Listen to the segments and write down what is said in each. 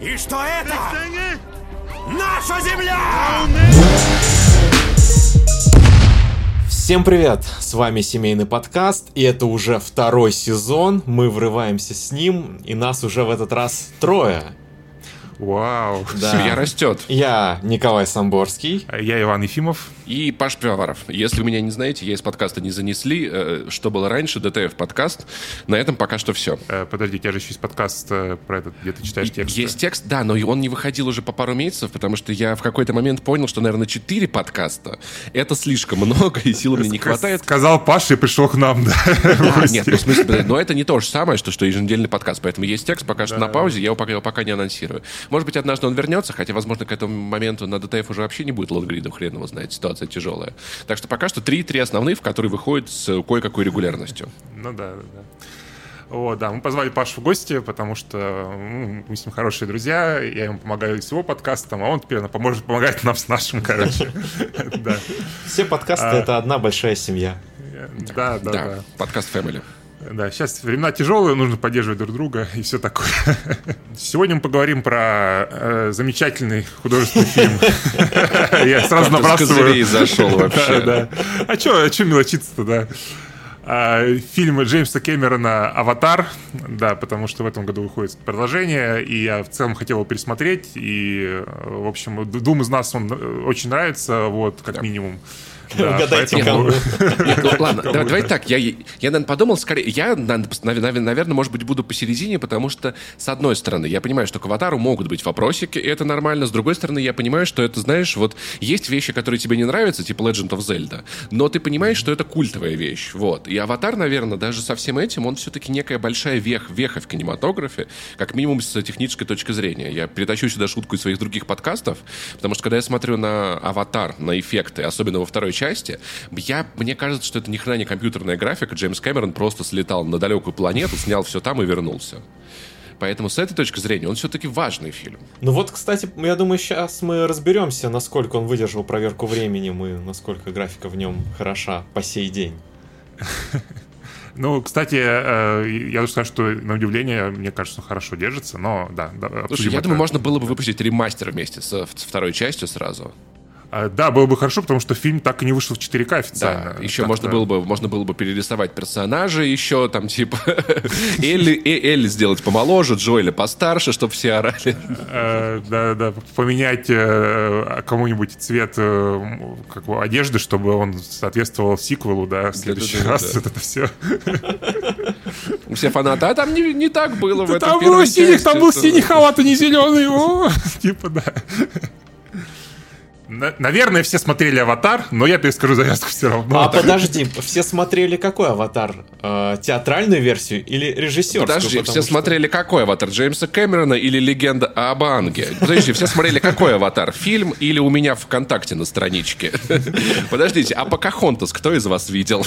И что это? Наша земля! Всем привет! С вами семейный подкаст, и это уже второй сезон. Мы врываемся с ним, и нас уже в этот раз трое. Вау. Да. Семья растет. Я Николай Самборский. Я Иван Ефимов. И Паш Пивоваров. Если вы меня не знаете, я из подкаста не занесли. Э, Что было раньше, ДТФ подкаст. На этом пока что все. Э, Подожди, у тебя же еще есть подкаст э, про этот, где ты читаешь текст. Есть текст, да, но он не выходил уже по пару месяцев, потому что я в какой-то момент понял, что, наверное, 4 подкаста — это слишком много, и сил мне не хватает. Сказал Паша и пришел к нам, да. Нет, ну в смысле, но это не то же самое, что, что еженедельный подкаст, поэтому есть текст, пока что на паузе, я его пока, его пока не анонсирую. Может быть, однажды он вернется, хотя, возможно, к этому моменту на ДТФ уже вообще не будет лонгридов, хрен его знает, ситуация тяжелая. Так что пока что три, три основных, в которые выходят с кое-какой регулярностью. Ну да, да, да. Вот, да, мы позвали Пашу в гости, потому что ну, мы с ним хорошие друзья, я ему помогаю с его подкастом, а он теперь поможет помогать нам с нашим, короче. Все подкасты А. это одна большая семья. да, да. Да, да. подкаст Family. Да, сейчас времена тяжелые, нужно поддерживать друг друга и все такое. Сегодня мы поговорим про э, замечательный художественный фильм. Я сразу набрасываю. зашел вообще. Да, да. А что а чё мелочиться-то, да? А, Фильм Джеймса Кэмерона «Аватар», да, потому что в этом году выходит продолжение, и я в целом хотел его пересмотреть, и, э, в общем, двум из нас он э, очень нравится, вот, как минимум. Да, Угадайте, кому. Ну, ладно, давай, да. давай так, я, я, наверное, подумал, скорее, я, наверное, может быть, буду посередине, потому что, с одной стороны, я понимаю, что к аватару могут быть вопросики, и это нормально, с другой стороны, я понимаю, что это, знаешь, вот, есть вещи, которые тебе не нравятся, типа Legend of Zelda, но ты понимаешь, что это культовая вещь, вот, и аватар, наверное, даже со всем этим, он все-таки некая большая вех, веха в кинематографе, как минимум с технической точки зрения. Я перетащу сюда шутку из своих других подкастов, потому что, когда я смотрю на аватар, на эффекты, особенно во второй части, я, мне кажется, что это ни хрена не компьютерная графика. Джеймс Кэмерон просто слетал на далекую планету, снял все там и вернулся. Поэтому с этой точки зрения он все-таки важный фильм. Ну вот, кстати, я думаю, сейчас мы разберемся, насколько он выдержал проверку временем и насколько графика в нем хороша по сей день. Ну, кстати, э, я должен сказать, что на удивление, мне кажется, он хорошо держится, но да. да Слушай, я это. думаю, можно было бы выпустить ремастер вместе со с второй частью сразу. А, Да, было бы хорошо, потому что фильм так и не вышел в 4К официально. Да, еще Так можно было бы можно было бы перерисовать персонажей еще там типа Элли, э- Элли сделать помоложе, Джоэля постарше, чтобы все орали. Э, Да, да, поменять э, кому-нибудь цвет как бы, одежды, чтобы он соответствовал сиквелу, да, в следующий раз. это все. Все фанаты, а там не, не так было в этом Там был синий, части, там был синий халат, а не зеленый. Типа, да. На- Наверное, все смотрели «Аватар», но я перескажу завязку все равно. А подожди, все смотрели какой аватар? Э, театральную версию или режиссерскую? Подожди, все что- смотрели какой аватар? Джеймса Кэмерона или легенда об Анге? Подожди, все смотрели какой аватар? Фильм или у меня ВКонтакте на страничке? Подождите, а Покахонтас кто из вас видел?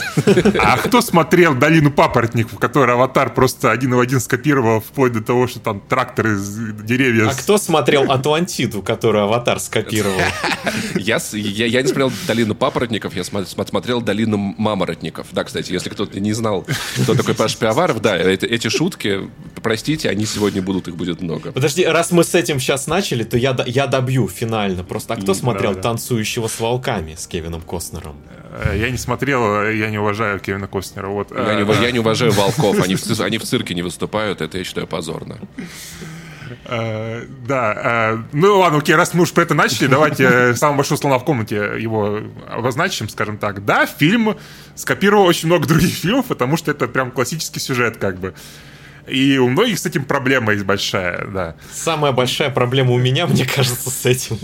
А кто смотрел «Долину папоротников», который «Аватар» просто один в один скопировал, вплоть до того, что там тракторы из деревья... А кто смотрел Атлантиду, которую аватар скопировал? Я, я, я не смотрел «Долину папоротников», я смо- смо- смотрел «Долину маморотников». Да, кстати, если кто-то не знал, кто такой Паш Пиаваров, да, это- эти шутки, простите, они сегодня будут, их будет много. Подожди, раз мы с этим сейчас начали, то я, я добью финально. Просто а кто смотрел да. «Танцующего с волками» с Кевином Костнером? Э, Я не смотрел, э, я не уважаю Кевина Костнера. Вот. Я не, Э, я не уважаю волков, они в, они в цирке не выступают, это я считаю позорно. Э, Да, э, ну ладно, окей, раз мы уж про это начали, давайте э, «Самого большого слона в комнате» его обозначим, скажем так. Да, фильм скопировал очень много других фильмов, потому что это прям классический сюжет, как бы. И у многих с этим проблема есть большая, да. Самая большая проблема у меня, мне кажется, с этим.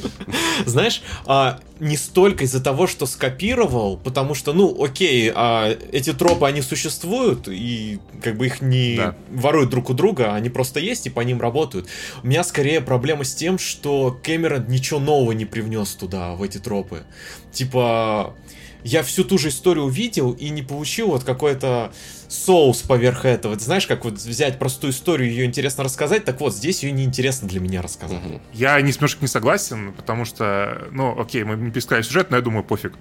Знаешь, а, не столько из-за того, что скопировал, потому что, ну, окей, а, эти тропы, они существуют, и как бы их не Да. воруют друг у друга, они просто есть и по ним работают. У меня скорее проблема с тем, что Кэмерон ничего нового не привнес туда, в эти тропы. Типа, я всю ту же историю увидел и не получил вот какое-то соус поверх этого. Ты знаешь, как вот взять простую историю, ее интересно рассказать, так вот, здесь ее неинтересно для меня рассказать. Угу. Я немножко не согласен, потому что, ну, окей, мы не пересказали сюжет, но я думаю, пофиг.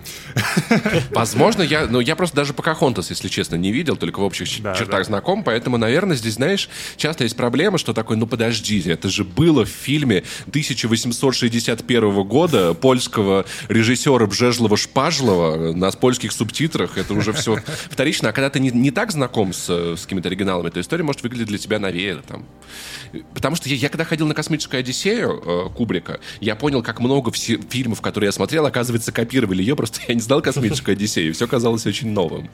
Возможно, я, ну, я просто даже Покахонтас, если честно, не видел, только в общих да, чертах да. знаком, поэтому, наверное, здесь, знаешь, часто есть проблема, что такой, ну, подождите, это же было в фильме 1861 года польского режиссера Бжежлова Шпажлова на польских субтитрах, это уже все вторично, а когда ты не, не так знаком с, с какими-то оригиналами, то история может выглядеть для тебя новее, там. Потому что я, я когда ходил на «Космическую Одиссею» э, Кубрика, я понял, как много все, фильмов, которые я смотрел, оказывается, копировали ее, просто я не знал «Космическую Одиссею», все казалось очень новым.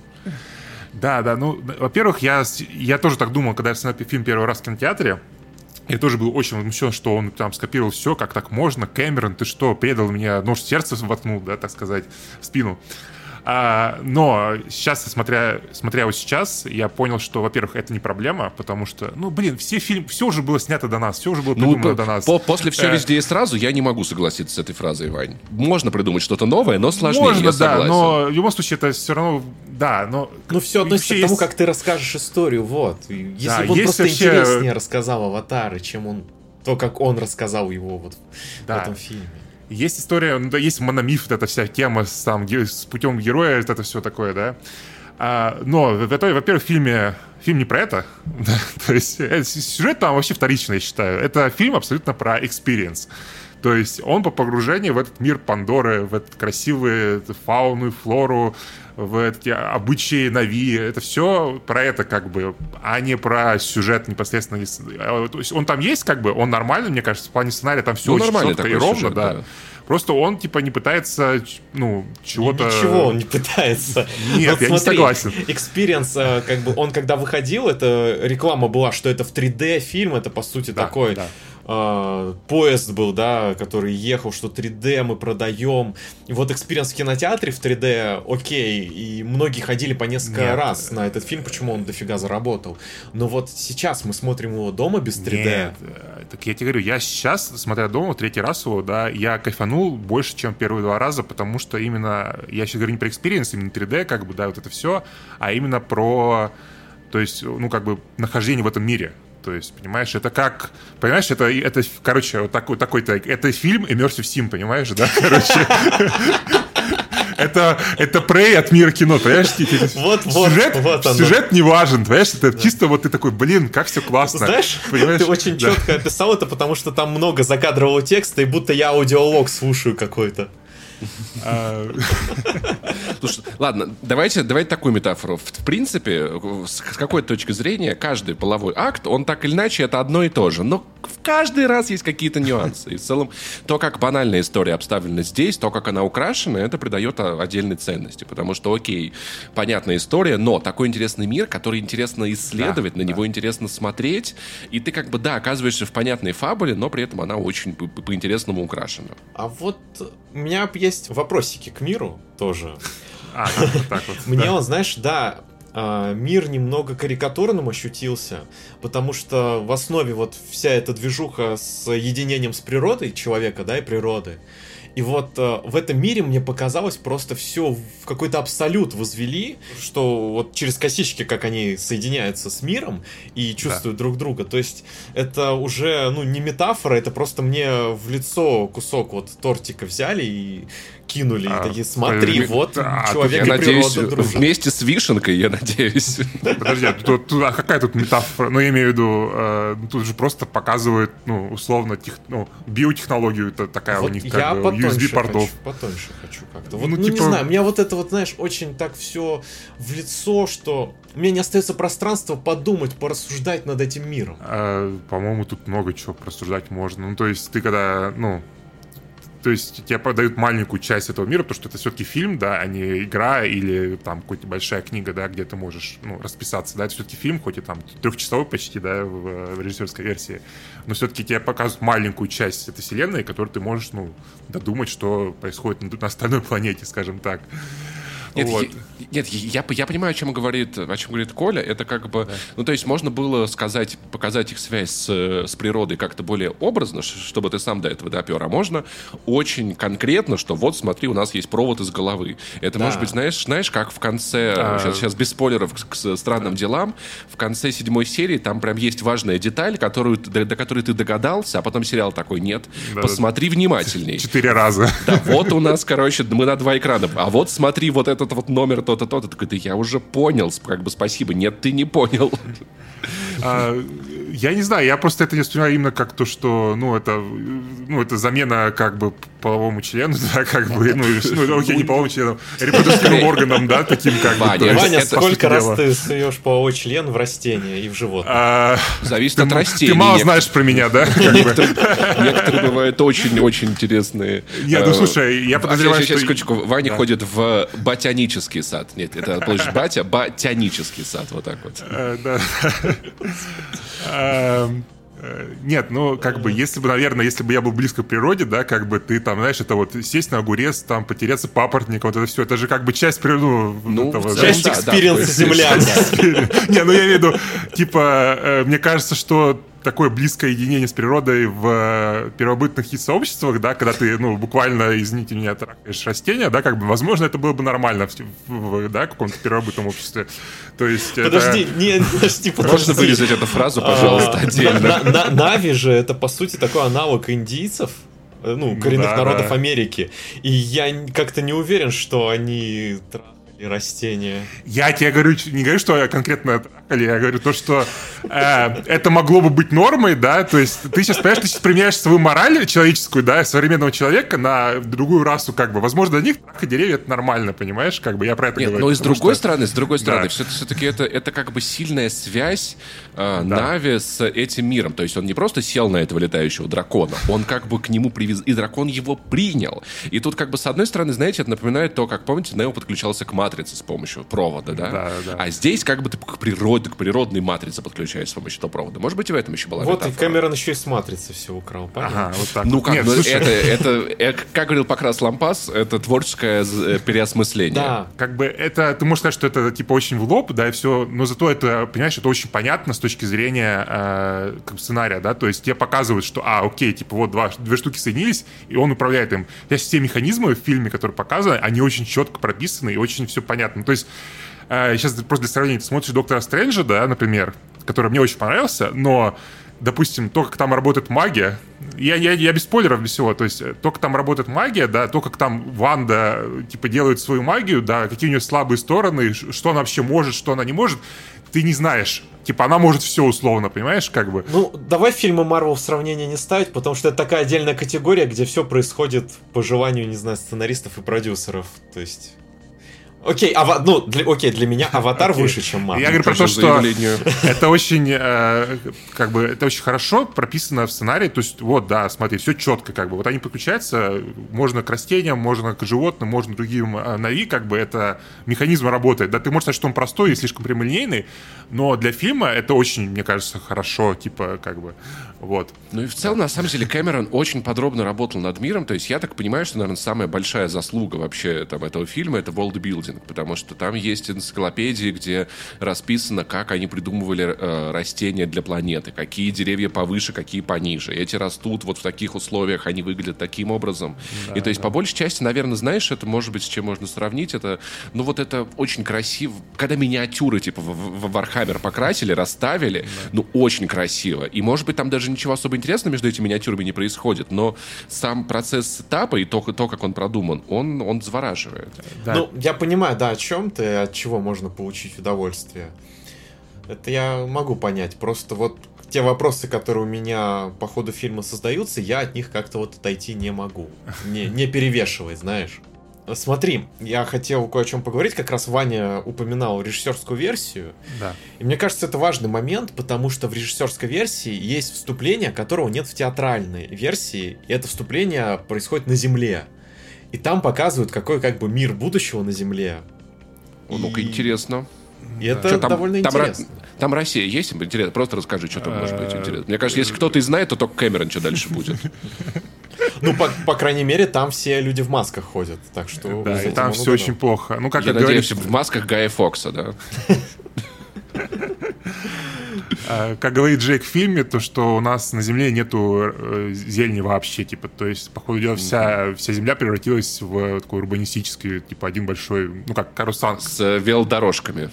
Да, да, ну, во-первых, я, я тоже так думал, когда я смотрел фильм первый раз в кинотеатре, я тоже был очень возмущен, что он там скопировал все, как так можно. Кэмерон, ты что, предал меня, нож в сердце воткнул, да, так сказать, в спину. А, но сейчас, смотря, смотря вот сейчас, я понял, что, во-первых, это не проблема, потому что, ну, блин, все фильм, все уже было снято до нас, все уже было ну, придумано ну, до нас. По после все э, везде и сразу я не могу согласиться с этой фразой, Вань. Можно придумать что-то новое, но сложнее. Можно, да, согласен. но в любом случае это все равно, да, но. Ну все относится к тому, как ты расскажешь историю, вот. Если да, бы он просто вообще... интереснее рассказал аватары, чем он то, как он рассказал его вот да. в этом фильме. Есть история, ну, да, есть мономиф, вот эта вся тема с, там, с путем героя, это все такое, да. А, но, во-первых, в фильме фильм не про это. То есть это, сюжет там вообще вторичный, я считаю. Это фильм абсолютно про experience. То есть он по погружению в этот мир Пандоры, в этот красивую фауну, флору, в эти обычаи Нави. Это все про это как бы, а не про сюжет непосредственно. А, то есть он там есть как бы, он нормальный, мне кажется, в плане сценария там все ну, очень четко и ровно, сюжет, да. да. Просто он, типа, не пытается, ну, чего-то... Ничего он не пытается. Нет, вот я смотри, не согласен. Experience, э, как бы, он когда выходил, это реклама была, что это в 3D фильм, это, по сути, да, такой... Да э, поезд был, да, который ехал, что 3D мы продаем. И вот experience в кинотеатре в 3D окей, и многие ходили по несколько Нет. раз на этот фильм, почему он дофига заработал. Но вот сейчас мы смотрим его дома без 3D. Нет, э, так я тебе говорю, я сейчас, смотря дома, третий раз его, да, я кайфанул больше, чем первые два раза, потому что именно, я сейчас говорю не про experience, именно 3D, как бы, да, вот это все, а именно про то есть, ну, как бы, нахождение в этом мире. То есть, понимаешь, это как... Понимаешь, это, это короче, вот такой, такой-то... Это фильм Immersive Sim, понимаешь, да? Короче... Это, это Prey от мира кино, понимаешь? Вот, вот, сюжет, вот оно. Сюжет не важен, понимаешь? Это да. чисто вот ты такой, блин, как все классно. Знаешь, понимаешь? ты очень да. четко описал это, потому что там много закадрового текста, и будто я аудиолог слушаю какой-то. А. Слушай, ладно, давайте, давайте такую метафору. В, принципе, с какой точки зрения, каждый половой акт, он так или иначе это одно и то же. Но в каждый раз есть какие-то нюансы. И в целом, то, как банальная история обставлена здесь, то, как она украшена, это придает отдельной ценности. Потому что, окей, понятная история, но такой интересный мир, который интересно исследовать, да, на да. него интересно смотреть, и ты как бы, да, оказываешься в понятной фабуле, но при этом она очень по-интересному украшена. А вот у меня есть вопросики к миру тоже. А, вот так вот. Мне он, знаешь, да, а, мир немного карикатурным ощутился, потому что в основе вот вся эта движуха с единением с природой человека, да, и природы, и вот э, в этом мире мне показалось просто все в какой-то абсолют возвели, что вот через косички, как они соединяются с миром и чувствуют да. друг друга. То есть это уже, ну, не метафора, это просто мне в лицо кусок вот тортика взяли и кинули. А, и такие, смотри, э, вот а, человек я и надеюсь, дружат. Вместе с вишенкой, я надеюсь. Подожди, а, тут, тут, а какая тут метафора? Ну, я имею в виду, э, тут же просто показывают, ну, условно, тех, ну, биотехнологию, это такая вот у них, как бы, USB-портов. Хочу, потоньше хочу как-то. Вот, ну, ну типа... не знаю, у меня вот это вот, знаешь, очень так все в лицо, что у меня не остается пространства подумать, порассуждать над этим миром. А, по-моему, тут много чего порассуждать можно. Ну, то есть ты когда, ну, то есть тебе подают маленькую часть этого мира, потому что это все-таки фильм, да, а не игра или там какая-то большая книга, да, где ты можешь ну, расписаться, да, это все-таки фильм, хоть и там трехчасовой почти, да, в, в режиссерской версии, но все-таки тебе показывают маленькую часть этой вселенной, которую ты можешь, ну, додумать, что происходит на, на остальной планете, скажем так. Нет, Вот. Нет, я, я понимаю, о чем говорит, о чем говорит Коля. Это как бы, ну то есть можно было сказать, показать их связь с, с природой как-то более образно, чтобы ты сам до этого допер. А можно очень конкретно, что вот смотри, у нас есть провод из головы. Это Да. может быть, знаешь, знаешь, как в конце, А. сейчас, сейчас без спойлеров к, к странным делам, в конце седьмой серии там прям есть важная деталь, которую, до, до которой ты догадался, а потом сериал такой, нет, Да-да. посмотри внимательней. Четыре раза. Да, вот у нас, короче, мы на два экрана. А вот смотри, вот этот вот номер то-то, то-то. Такой, да я уже понял, как бы спасибо. Нет, ты не понял. А, Я не знаю, я просто это не воспринимаю именно как то, что, ну, это, ну, это замена как бы половому члену, да, как бы, ну, ну, окей, не половому члену, репродуктивным органам, да, таким как бы. Ваня, есть, Ваня, это- сколько раз дела. ты суешь половой член в растение и в животное? А, Зависит Ты, от растений. ты мало знаешь про меня, да? бы? Некоторые, бывают очень-очень интересные. Нет, ну, Э, слушай, я а, подозреваю, что- секундочку. Ваня ходит в ботанический сад. Нет, это площадь Батя, ботанический сад. Вот так вот. Э, да. Эм, э, Нет, ну, как бы, если бы, наверное, если бы я был близко к природе, да, как бы ты там, знаешь, это вот сесть на огурец, там, потереться о папоротник, вот это все, это же как бы часть природы, ну, Ну, этого, да. Часть да, да, experience а есть, землян. Не, ну я имею в виду, типа, э, мне кажется, что такое близкое единение с природой в э, первобытных сообществах, да, когда ты, ну, буквально, извините меня, трахаешь растения, да, как бы, возможно, это было бы нормально в, в, да, каком-то первобытном обществе. То есть это- Подожди, не, подожди, подожди. Можно вырезать эту фразу, пожалуйста, А, отдельно. на- на- Нави же это по сути такой аналог индийцев, э, ну, коренных да, народов да. Америки. И я как-то не уверен, что они трахали растения. Я тебе говорю, не говорю, что я конкретно трахали, я говорю то, что э, это могло бы быть нормой, да, то есть ты сейчас, понимаешь, ты сейчас применяешь свою мораль человеческую, да, современного человека на другую расу, как бы. Возможно, для них трахать деревья это нормально, понимаешь, как бы я про это Нет, говорю. но и с другой что- стороны, с другой стороны, Да. все-таки это, это как бы сильная связь э, Да. Нави с этим миром. То есть он не просто сел на этого летающего дракона, он как бы к нему привез, и дракон его принял. И тут как бы с одной стороны, знаете, это напоминает то, как, помните, Нео подключался к матрице с помощью провода, да? Да, да. А здесь как бы ты к природе, к природной матрице подключаешься с помощью этого провода. Может быть, и в этом еще была Вот и метафора. Кэмерон еще и с матрицы все украл, понятно? Ага, вот так. Ну вот. как, Нет, ну, слушай, это, это, э, как говорил Покрас Лампас, это творческое э, переосмысление. Да. как бы это, ты можешь сказать, что это типа очень в лоб, да, и все, но зато это, понимаешь, это очень понятно с точки зрения э, сценария, да, то есть тебе показывают, что, а, окей, типа вот два, две штуки соединились, и он управляет им. То есть все механизмы в фильме, которые показаны, они очень четко прописаны и очень все понятно. То есть сейчас просто для сравнения, ты смотришь Доктора Стрэнджа, да, например, который мне очень понравился, но допустим, то, как там работает магия, я, я, я без спойлеров, без всего, то есть э, то, как там работает магия, да, то, как там Ванда, типа, делает свою магию, да, какие у нее слабые стороны, что она вообще может, что она не может, ты не знаешь. Типа, она может все условно, понимаешь, как бы. Ну, давай фильмы Марвел в сравнение не ставить, потому что это такая отдельная категория, где все происходит по желанию, не знаю, сценаристов и продюсеров. То есть... Окей, ава... ну, для... окей, для меня Аватар Окей. выше, чем Марвел. Я говорю про то, что это очень, э, как бы, это очень хорошо прописано в сценарии. То есть, вот, да, смотри, все четко, как бы. Вот они подключаются, можно к растениям, можно к животным, можно к другим э, нави, как бы, это механизм работает. Да, ты можешь сказать, что он простой и слишком прямолинейный, но для фильма это очень, мне кажется, хорошо, типа, как бы, вот. Ну и в целом, на самом деле, Кэмерон очень подробно работал над миром. То есть я так понимаю, что, наверное, самая большая заслуга вообще там, этого фильма — это worldbuilding, потому что там есть энциклопедии, где расписано, как они придумывали э, растения для планеты, какие деревья повыше, какие пониже. Эти растут вот в таких условиях, они выглядят таким образом. и то есть, по большей части, наверное, знаешь, это может быть с чем можно сравнить. Это, ну вот это очень красиво. Когда миниатюры типа в, в- в Warhammer покрасили, расставили, ну очень красиво. И может быть там даже ничего особо интересного между этими миниатюрами не происходит, но сам процесс этапа и то, то как он продуман, он, он завораживает. Да. Ну, я понимаю, да, о чем ты, от чего можно получить удовольствие. Это я могу понять. Просто вот те вопросы, которые у меня по ходу фильма создаются, я от них как-то вот отойти не могу. Не, не перевешивает, знаешь. Смотри, я хотел кое о чем поговорить. Как раз Ваня упоминал режиссерскую версию. да. И мне кажется, это важный момент, потому что в режиссерской версии есть вступление, которого нет в театральной версии. И это вступление происходит на Земле. И там показывают, какой как бы мир будущего на Земле. О, Ну-ка, И- интересно. И это Чё, там, довольно там, ра- интересно. там Россия есть? Интересно, просто расскажи, что там может Э, быть интересно. Мне кажется, если кто-то и знает, то только Кэмерон, что дальше будет. Ну, по, по крайней мере, там все люди в масках ходят, так что... Да, и там все очень плохо. Ну, как Я надеюсь, в масках Гая Фокса, да? А, Как говорит Джейк в фильме, то что у нас на Земле нету э, зелени вообще, типа, то есть, по ходу дела, вся, вся Земля превратилась в такой урбанистический, типа, один большой, ну, как Карусан. С э, велодорожками.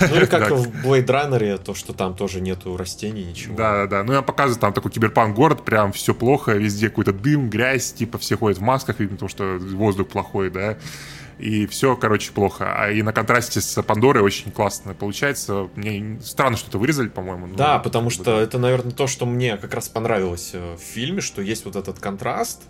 Ну, или как в Blade Runner, то, что там тоже нету растений, ничего. Да, да, да. Ну, я показываю там такой киберпанк город, прям все плохо, везде какой-то дым, грязь, типа, все ходят в масках, видно, потому что воздух плохой, да. И все, короче, плохо. А и на контрасте с Пандорой очень классно получается. Мне странно, что это вырезали, по-моему. Да, потому что да. это, наверное, то, что мне как раз понравилось э, в фильме, что есть вот этот контраст.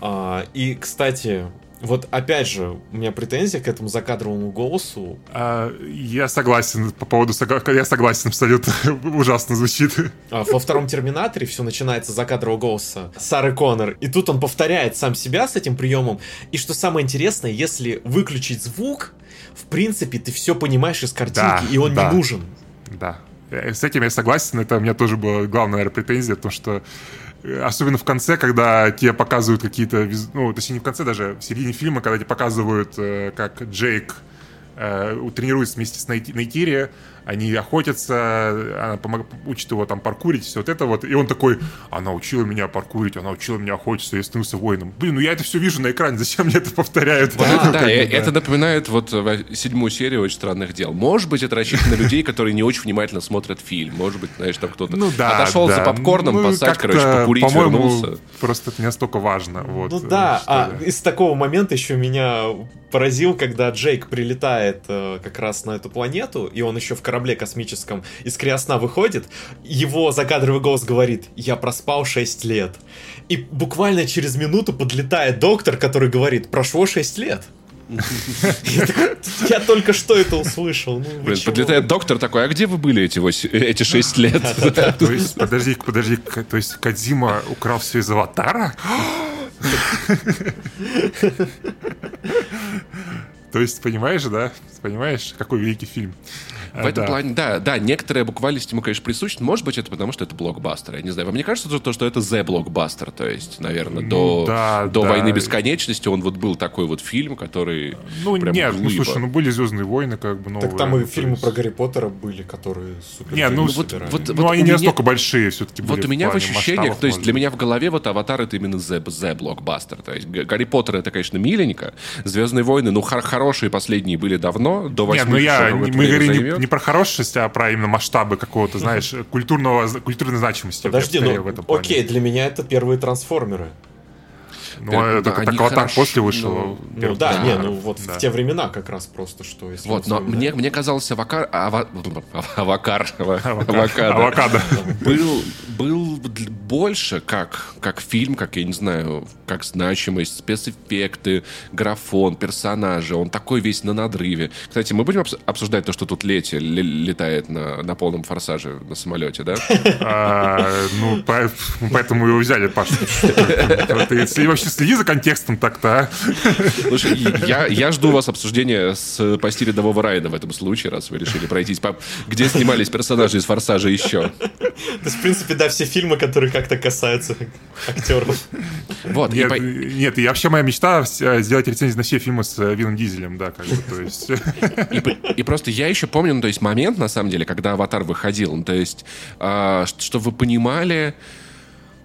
А, и, кстати, вот опять же, у меня претензия к этому закадровому голосу. А, я согласен по поводу... Я согласен абсолютно. Ужасно звучит. А, Во втором Терминаторе все начинается с закадрового голоса Сары Коннор. И тут он повторяет сам себя с этим приемом. И что самое интересное, если выключить звук, в принципе, ты все понимаешь из картинки, Да, и он да. не нужен. Да. Э, С этим я согласен. Это у меня тоже была главная, наверное, претензия, то что особенно в конце, когда тебе показывают какие-то, ну, точнее, не в конце даже, в середине фильма, когда тебе показывают, э, как Джейк э, тренируется вместе с Найти- Найтири, они охотятся, она помог- учит его там паркурить, все вот это вот, и он такой, она учила меня паркурить, она учила меня охотиться, я становился воином. Блин, ну я это все вижу на экране, зачем мне это повторяют? Да, бы, э, это напоминает вот э, седьмую серию «Очень странных дел». Может быть, это рассчитано на людей, которые не очень внимательно смотрят фильм. Может быть, знаешь, там кто-то Ну да, отошел да. за попкорном, Ну, посать, как-то, короче, покурить, по-моему, вернулся. Просто это не настолько важно. Вот, Ну э, да, что а из такого момента еще меня поразил, когда Джейк прилетает э, как раз на эту планету, и он еще в корабле космическом из криосна выходит, его закадровый голос говорит «Я проспал 6 лет». И буквально через минуту подлетает доктор, который говорит «Прошло 6 лет». Я только что это услышал. ну Блин, подлетает доктор такой, а где вы были эти, вось- эти шесть лет? То есть, подожди, подожди, то есть Кадзима украл все из Аватара? То есть, понимаешь, да? Понимаешь, какой великий фильм? В этом Да. плане, да, да, некоторая буквальность ему, конечно, присуща. Может быть, это потому, что это блокбастер. Я не знаю. Вам не кажется, то, что это the блокбастер? То есть, наверное, Ну, до, да, до да. «Войны бесконечности» он вот был такой вот фильм, который Ну, прям нет, ну, глыба. слушай, ну, были «Звездные войны», как бы, новые. Так там и ну, фильмы есть- про Гарри Поттера были, которые супер Не, ну, деньги вот- вот- Ну, они у не меня- настолько большие все-таки были Вот у меня в ощущениях, то есть может для меня в голове вот «Аватар» это именно the, the блокбастер. То есть «Гарри Поттер» это, конечно, миленько. «Звездные войны», ну, хор- хорошие последние были давно, до Нет, восьми. ну я, мы говорим не, не про хорошесть, а про именно масштабы какого-то, знаешь, культурного, культурной значимости. Подожди, ну, окей, для меня это первые трансформеры. Ну, это Да, так хорошо, после вышел. но- Ну первый да, аватар. не, ну вот Да. в те времена как раз просто, что если Вот, но мне, мне казался авакар, ава- авакар, ава- авокадо, Авокадо. был, был больше как, как фильм, как, я не знаю, как значимость, спецэффекты, графон, персонажи. Он такой весь на надрыве. Кстати, мы будем обс- обсуждать то, что тут Лети ле- летает на, на полном форсаже на самолете, да? А, Ну, по- поэтому его взяли, Паша. Ты вообще следи за контекстом так-то, а? Слушай, и я, я жду у вас обсуждения с почти рядового райда в этом случае, раз вы решили пройтись. по- Где снимались персонажи из «Форсажа» еще? То есть, в принципе, да, все фильмы, которые как-то касаются актеров. Вот, и Нет, по- нет, и вообще моя мечта э, сделать рецензию на все фильмы с э, Вином Дизелем, да, как бы, то есть... И, и просто я еще помню, ну, то есть момент, на самом деле, когда «Аватар» выходил. Ну, то есть, а, ш- чтобы вы понимали,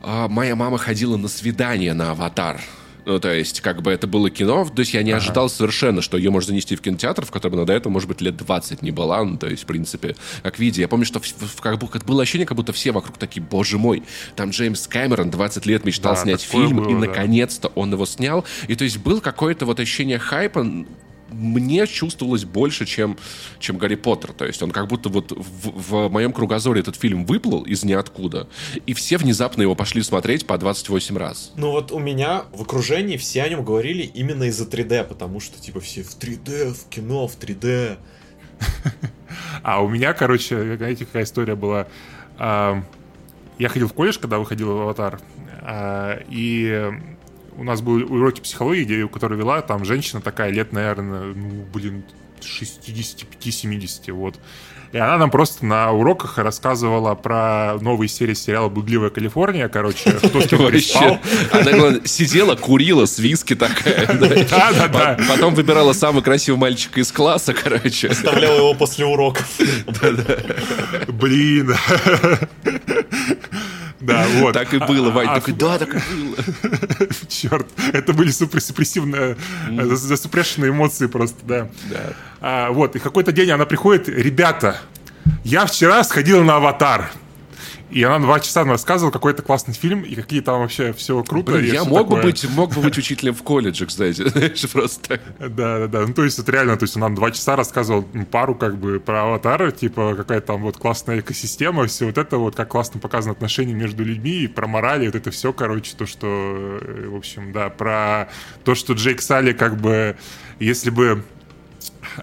а, моя мама ходила на свидание на «Аватар». Ну, то есть, как бы это было кино, то есть я не ожидал совершенно, что ее можно занести в кинотеатр, в котором она до этого, может быть, лет 20 не была, ну, то есть, в принципе, как виде. Я помню, что в- в- как бы, было ощущение, как будто все вокруг такие, боже мой, там Джеймс Кэмерон 20 лет мечтал Да, снять фильм, было, и да. наконец-то он его снял. И то есть, был какое-то вот ощущение хайпа, мне чувствовалось больше, чем, чем Гарри Поттер. То есть он как будто вот в, в моем кругозоре этот фильм выплыл из ниоткуда, и все внезапно его пошли смотреть по 28 раз. Ну вот у меня в окружении все о нем говорили именно из-за 3D, потому что, типа, все в 3D, в кино, в 3D. А у меня, короче, знаете, какая история была? Я ходил в колледж, когда выходил «Аватар», а, и у нас были уроки психологии, где, которую вела там женщина такая, лет, наверное, ну, блин, 65-70, вот. И она нам просто на уроках рассказывала про новые серии сериала «Блудливая Калифорния», короче, кто с кем переспал. Она, главное, сидела, курила с виски такая. Да, да, да. Потом выбирала самого красивого мальчика из класса, короче. Оставлял его после уроков. Блин. Да, вот. Так и было, Вань А- такой, да, так и было. Черт, это были супрессивные, э, засупряшенные эмоции просто, да. Да. А, вот, и какой-то день она приходит, ребята, я вчера сходила на «Аватар». И она два часа нам рассказывала, какой это классный фильм, и какие там вообще все круто. Блин, и я мог бы, такое. быть, мог бы быть учителем в колледже, кстати. Знаешь, просто. Да, да, да. Ну, то есть, это реально, то есть, он нам два часа рассказывал м, пару, как бы, про аватары, типа, какая там вот классная экосистема, все вот это вот, как классно показано отношения между людьми, и про морали, вот это все, короче, то, что, э, в общем, да, про то, что Джейк Салли, как бы, если бы...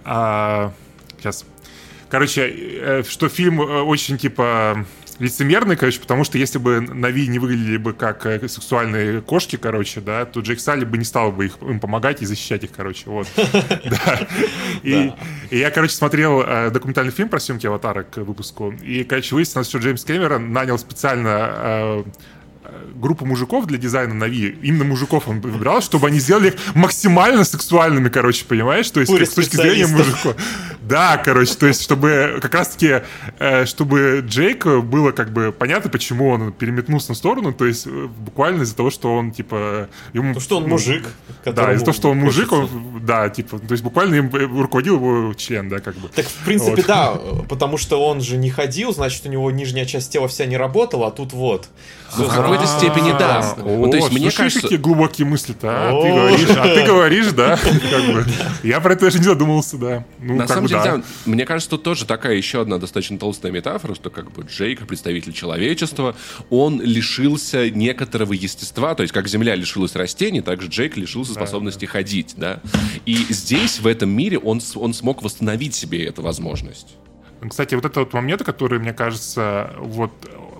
а, сейчас. Короче, э, что фильм э, очень, типа, лицемерный, короче, потому что если бы Нави не выглядели бы как э, сексуальные кошки, короче, да, то Джейк Салли бы не стал бы их, им помогать и защищать их, короче, вот. И я, короче, смотрел э, документальный фильм про съемки «Аватара» к выпуску, и, короче, выяснилось, что Джеймс Кэмерон нанял специально э, группу мужиков для дизайна Нави. Именно мужиков он выбирал, чтобы они сделали их максимально сексуальными, короче, понимаешь? То есть как с точки зрения мужиков. Да, короче, то есть чтобы как раз-таки, э, чтобы Джейку было как бы понятно, почему он переметнулся на сторону, то есть э, буквально из-за того, что он, типа... Ему, Ну что он ну, мужик. Да, из-за того, что он мужик, он, да, типа, то есть буквально им э, руководил его член, да, как бы. Так, в принципе, Вот. да, потому что он же не ходил, значит, у него нижняя часть тела вся не работала, а тут вот. Ну, в какой-то степени да. Ну, то есть, мне кажется- какие глубокие мысли-то, а? Ты говоришь, а ты говоришь, да? Я про это даже не задумался, да. Ну, На самом деле, да. мне кажется, тут тоже такая еще одна достаточно толстая метафора, что как бы Джейк, представитель человечества, он лишился некоторого естества, то есть как Земля лишилась растений, так же Джейк лишился способности ходить, да. И здесь, в этом мире, он, он смог восстановить себе эту возможность. Кстати, вот это вот момент, который, мне кажется, вот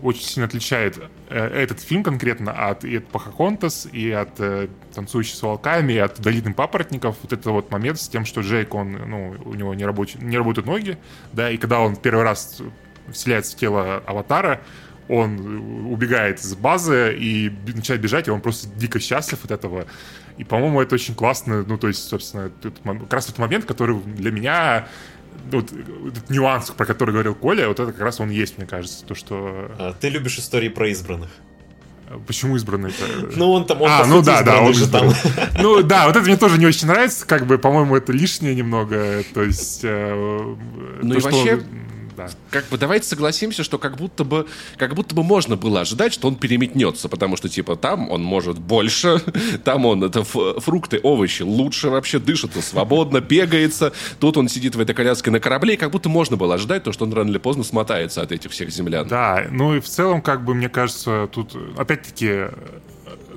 очень сильно отличает э, этот фильм конкретно от, и от Пахахонтас, и от э, «Танцующих с волками», и от «Долитных папоротников». Вот это вот момент с тем, что Джейк, он, ну, у него не, рабочий, не работают ноги, да, и когда он первый раз вселяется в тело аватара, он убегает из базы и начинает бежать, и он просто дико счастлив от этого. И, по-моему, это очень классно. Ну, то есть, собственно, как раз тот момент, который для меня вот этот нюанс, про который говорил Коля, вот это как раз он есть, мне кажется, то, что А, Ты любишь истории про избранных. э, почему избранный Ну, он там, он, а, ну да, да, он же там. Ну да, вот это мне тоже не очень нравится, как бы, по-моему, это лишнее немного, то есть... э, Ну то, и что вообще- он- да. Как бы давайте согласимся, что как будто бы, как будто бы можно было ожидать, что он переметнется, потому что типа там он может больше, там он это фрукты, овощи лучше вообще дышится свободно, бегается. Тут он сидит в этой коляске на корабле, и как будто можно было ожидать то, что он рано или поздно смотается от этих всех землян. Да, ну и в целом, как бы, мне кажется, тут, опять-таки,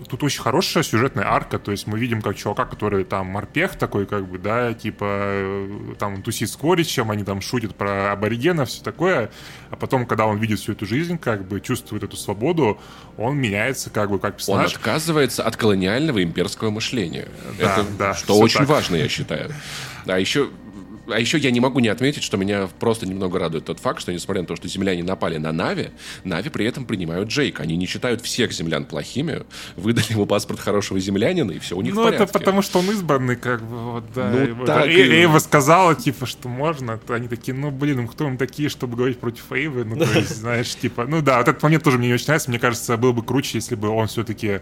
тут очень хорошая сюжетная арка, то есть мы видим как чувака, который там морпех такой, как бы, да, типа, э, там он тусит с Коричем, они там шутят про аборигенов, все такое, а потом, когда он видит всю эту жизнь, как бы, чувствует эту свободу, он меняется, как бы, как Он персонаж. отказывается от колониального имперского мышления. Да, Это да, что очень так. важно, я считаю. А еще а еще я не могу не отметить, что меня просто немного радует тот факт, что несмотря на то, что земляне напали на Нави, Нави при этом принимают Джейка. Они не считают всех землян плохими, выдали ему паспорт хорошего землянина, и все у них Ну, это потому, что он избранный, как бы, вот, да. Ну, И так и- Эйва сказала, типа, что можно, они такие, ну, блин, ну, кто мы такие, чтобы говорить против Эйвы, ну, то есть, знаешь, типа, ну, да, вот этот момент тоже мне не очень нравится, мне кажется, было бы круче, если бы он все-таки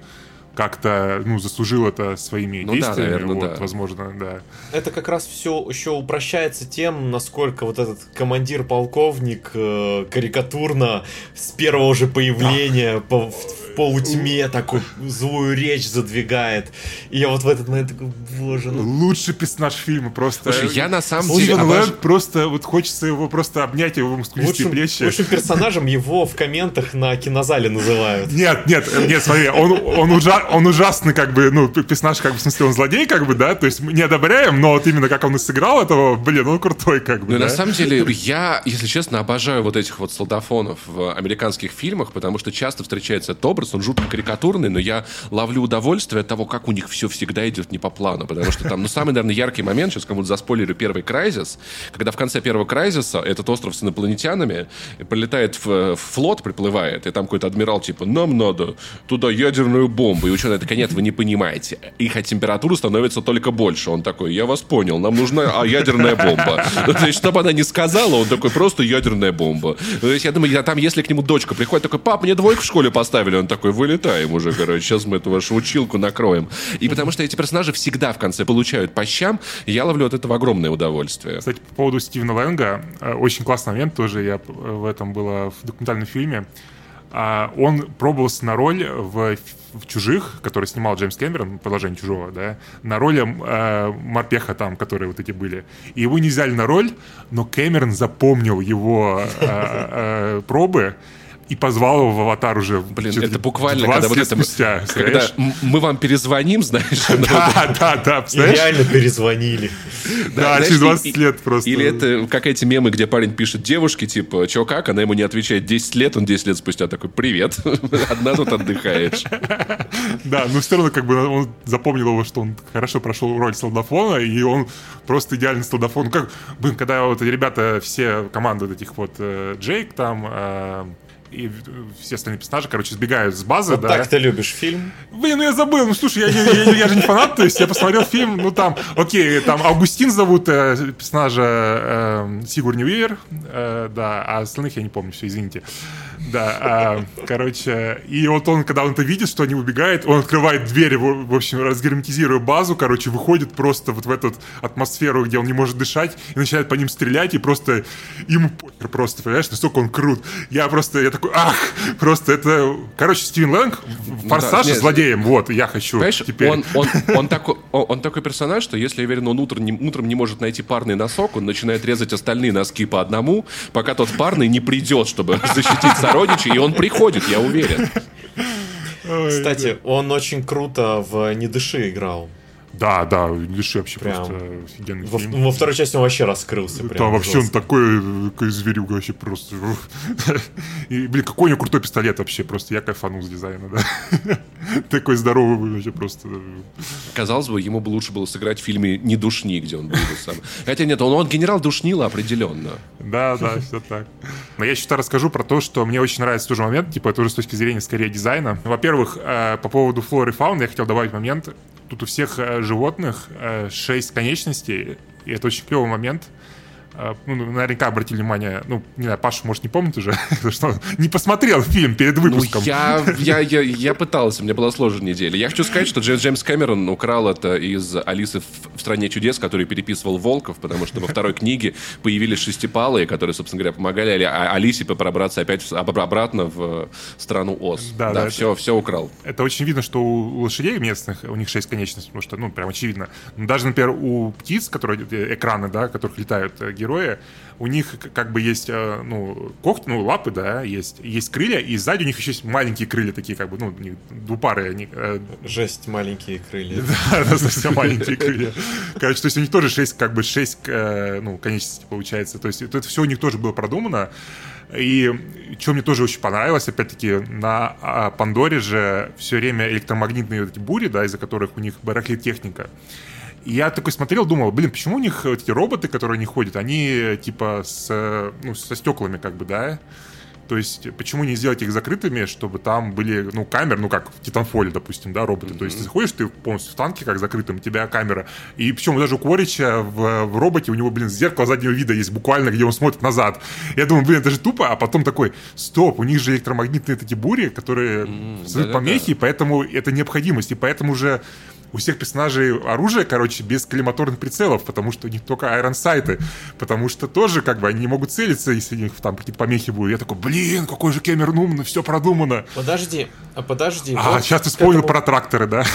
как-то, ну, заслужил это своими Ну да, действиями, наверное, вот, да. возможно, да. Это как раз все еще упрощается тем, насколько вот этот командир-полковник э, карикатурно с первого же появления по- в, в полутьме такой злую речь задвигает. И я вот в этот момент такой, боже, ну Лучший персонаж фильма просто. Слушай, я на самом Стивен деле обож- Лэнд просто, вот хочется его просто обнять, его мускулистые лучшим, плечи. лучшим персонажем его в комментах на кинозале называют. Нет, нет, нет, смотри, он, он, ужа, он ужасный, как бы, ну, персонаж, как бы, в смысле, он злодей, как бы, да, то есть мы не одобряем, но вот именно как он и сыграл этого, блин, он крутой, как бы, Ну, да. на самом деле, я, если честно, обожаю вот этих вот солдафонов в американских фильмах, потому что часто встречается этот образ, образ, он жутко карикатурный, но я ловлю удовольствие от того, как у них все всегда идет не по плану, потому что там, ну, самый, наверное, яркий момент, сейчас кому-то заспойлерю первый Крайзис, когда в конце первого Крайзиса этот остров с инопланетянами прилетает в, в флот, приплывает, и там какой-то адмирал типа, нам надо туда ядерную бомбу, и ученый такой, нет, вы не понимаете, их от температуры становится только больше. Он такой, я вас понял, нам нужна а, ядерная бомба. Ну, то есть, чтобы она не сказала, он такой, просто ядерная бомба. То есть, я думаю, там, если к нему дочка приходит, такой, пап, мне двойку в школе поставили, он такой, вылетаем уже, короче, сейчас мы эту вашу училку накроем. И потому что эти персонажи всегда в конце получают по щам, я ловлю от этого огромное удовольствие. Кстати, по поводу Стивена Лэнга, э, очень классный момент тоже, я в этом было в документальном фильме. А, он пробовался на роль в, в «Чужих», который снимал Джеймс Кэмерон, продолжение «Чужого», да, на роли э, морпеха там, которые вот эти были. И его не взяли на роль, но Кэмерон запомнил его э, э, пробы, и позвал его в аватар уже. Блин, это буквально, когда вот это, спустя, когда мы вам перезвоним, знаешь. Да, да, да, Реально перезвонили. Да, через 20 лет просто. Или это как эти мемы, где парень пишет девушке, типа, чё как, она ему не отвечает 10 лет, он 10 лет спустя такой, привет, одна тут отдыхаешь. Да, но все равно как бы он запомнил его, что он хорошо прошел роль солдафона, и он просто идеальный солдафон. Как, блин, когда вот ребята, все команды вот этих вот, э, Джейк там, э, и все остальные персонажи, короче, сбегают с базы, вот да. так ты любишь фильм? Блин, ну я забыл, ну слушай, я, я, я, я же не фанат, то есть я посмотрел фильм, ну там, окей, там Августин зовут э, персонажа э, Сигурни Уивер, э, да, а остальных я не помню, все, извините. Да, а, короче, и вот он, когда он это видит, что они убегают, он открывает двери, в, в общем, разгерметизируя базу, короче, выходит просто вот в эту атмосферу, где он не может дышать, и начинает по ним стрелять, и просто ему похер просто, понимаешь, насколько он крут. Я просто, я такой, ах, просто это... Короче, Стивен Лэнг, форсаж ну, да, злодеем, вот, я хочу Понимаешь, теперь. Он, он, он, такой, он, он такой персонаж, что если, я уверен, он утром не, утром не может найти парный носок, он начинает резать остальные носки по одному, пока тот парный не придет, чтобы защитить сородичей, и он приходит, я уверен. Кстати, он очень круто в «Не дыши» играл. Да, да, Лиши вообще прям просто офигенный во, фильм. Во второй части он вообще раскрылся. Прям да, вообще жестко. он такой, такой зверюга вообще просто. И, блин, какой у него крутой пистолет вообще, просто я кайфанул с дизайна, да. Такой здоровый вообще просто. Казалось бы, ему бы лучше было сыграть в фильме «Не душни», где он был сам. Хотя нет, он, он генерал душнила определенно. Да, да, все так. Но я еще расскажу про то, что мне очень нравится тоже момент, типа, это уже с точки зрения скорее дизайна. Во-первых, э, по поводу флоры и фауны я хотел добавить момент. Тут у всех э, животных э, шесть конечностей, и это очень клевый момент. А, ну, наверняка обратили внимание, ну, не знаю, Паша, может, не помнит уже, что он не посмотрел фильм перед выпуском. Ну, я, я, я, я пытался, мне была сложная неделя. Я хочу сказать, что Джеймс, Джеймс Кэмерон украл это из «Алисы в, в стране чудес», который переписывал Волков, потому что во второй книге появились шестипалые, которые, собственно говоря, помогали а, Алисе пробраться опять обратно в страну Оз. Да, да, да все, это, все украл. Это очень видно, что у лошадей местных, у них шесть конечностей, потому что, ну, прям очевидно. Даже, например, у птиц, которые, э, экраны, да, которых летают э, герои, у них как бы есть, э, ну, когти, ну, лапы, да, есть, есть крылья, и сзади у них еще есть маленькие крылья такие, как бы, ну, двупарые. Они, э... Жесть, маленькие крылья. Да, совсем маленькие крылья. Короче, то есть у них тоже шесть, как бы, шесть, э, ну, конечностей получается. То есть это все у них тоже было продумано. И что мне тоже очень понравилось, опять-таки, на а, Пандоре же все время электромагнитные вот эти бури, да, из-за которых у них барахлит техника. Я такой смотрел, думал, блин, почему у них эти роботы, которые не ходят, они типа с, ну, со стеклами как бы, да? То есть, почему не сделать их закрытыми, чтобы там были, ну, камеры, ну, как в Титанфоле, допустим, да, роботы. Mm-hmm. То есть, ты заходишь, ты полностью в танке, как закрытым, у тебя камера. И причем даже у Кворича в, в роботе у него, блин, зеркало заднего вида есть буквально, где он смотрит назад. Я думаю, блин, это же тупо, а потом такой, стоп, у них же электромагнитные эти бури, которые mm-hmm, создают помехи, поэтому это необходимость, и поэтому уже у всех персонажей оружие, короче, без коллиматорных прицелов, потому что у них только айронсайты, потому что тоже, как бы, они не могут целиться, если у них там какие-то помехи будут. Я такой, блин, какой же Кэмерон умный, все продумано. Подожди, а подожди. А, вот сейчас ты вспомнил этому... про тракторы, да?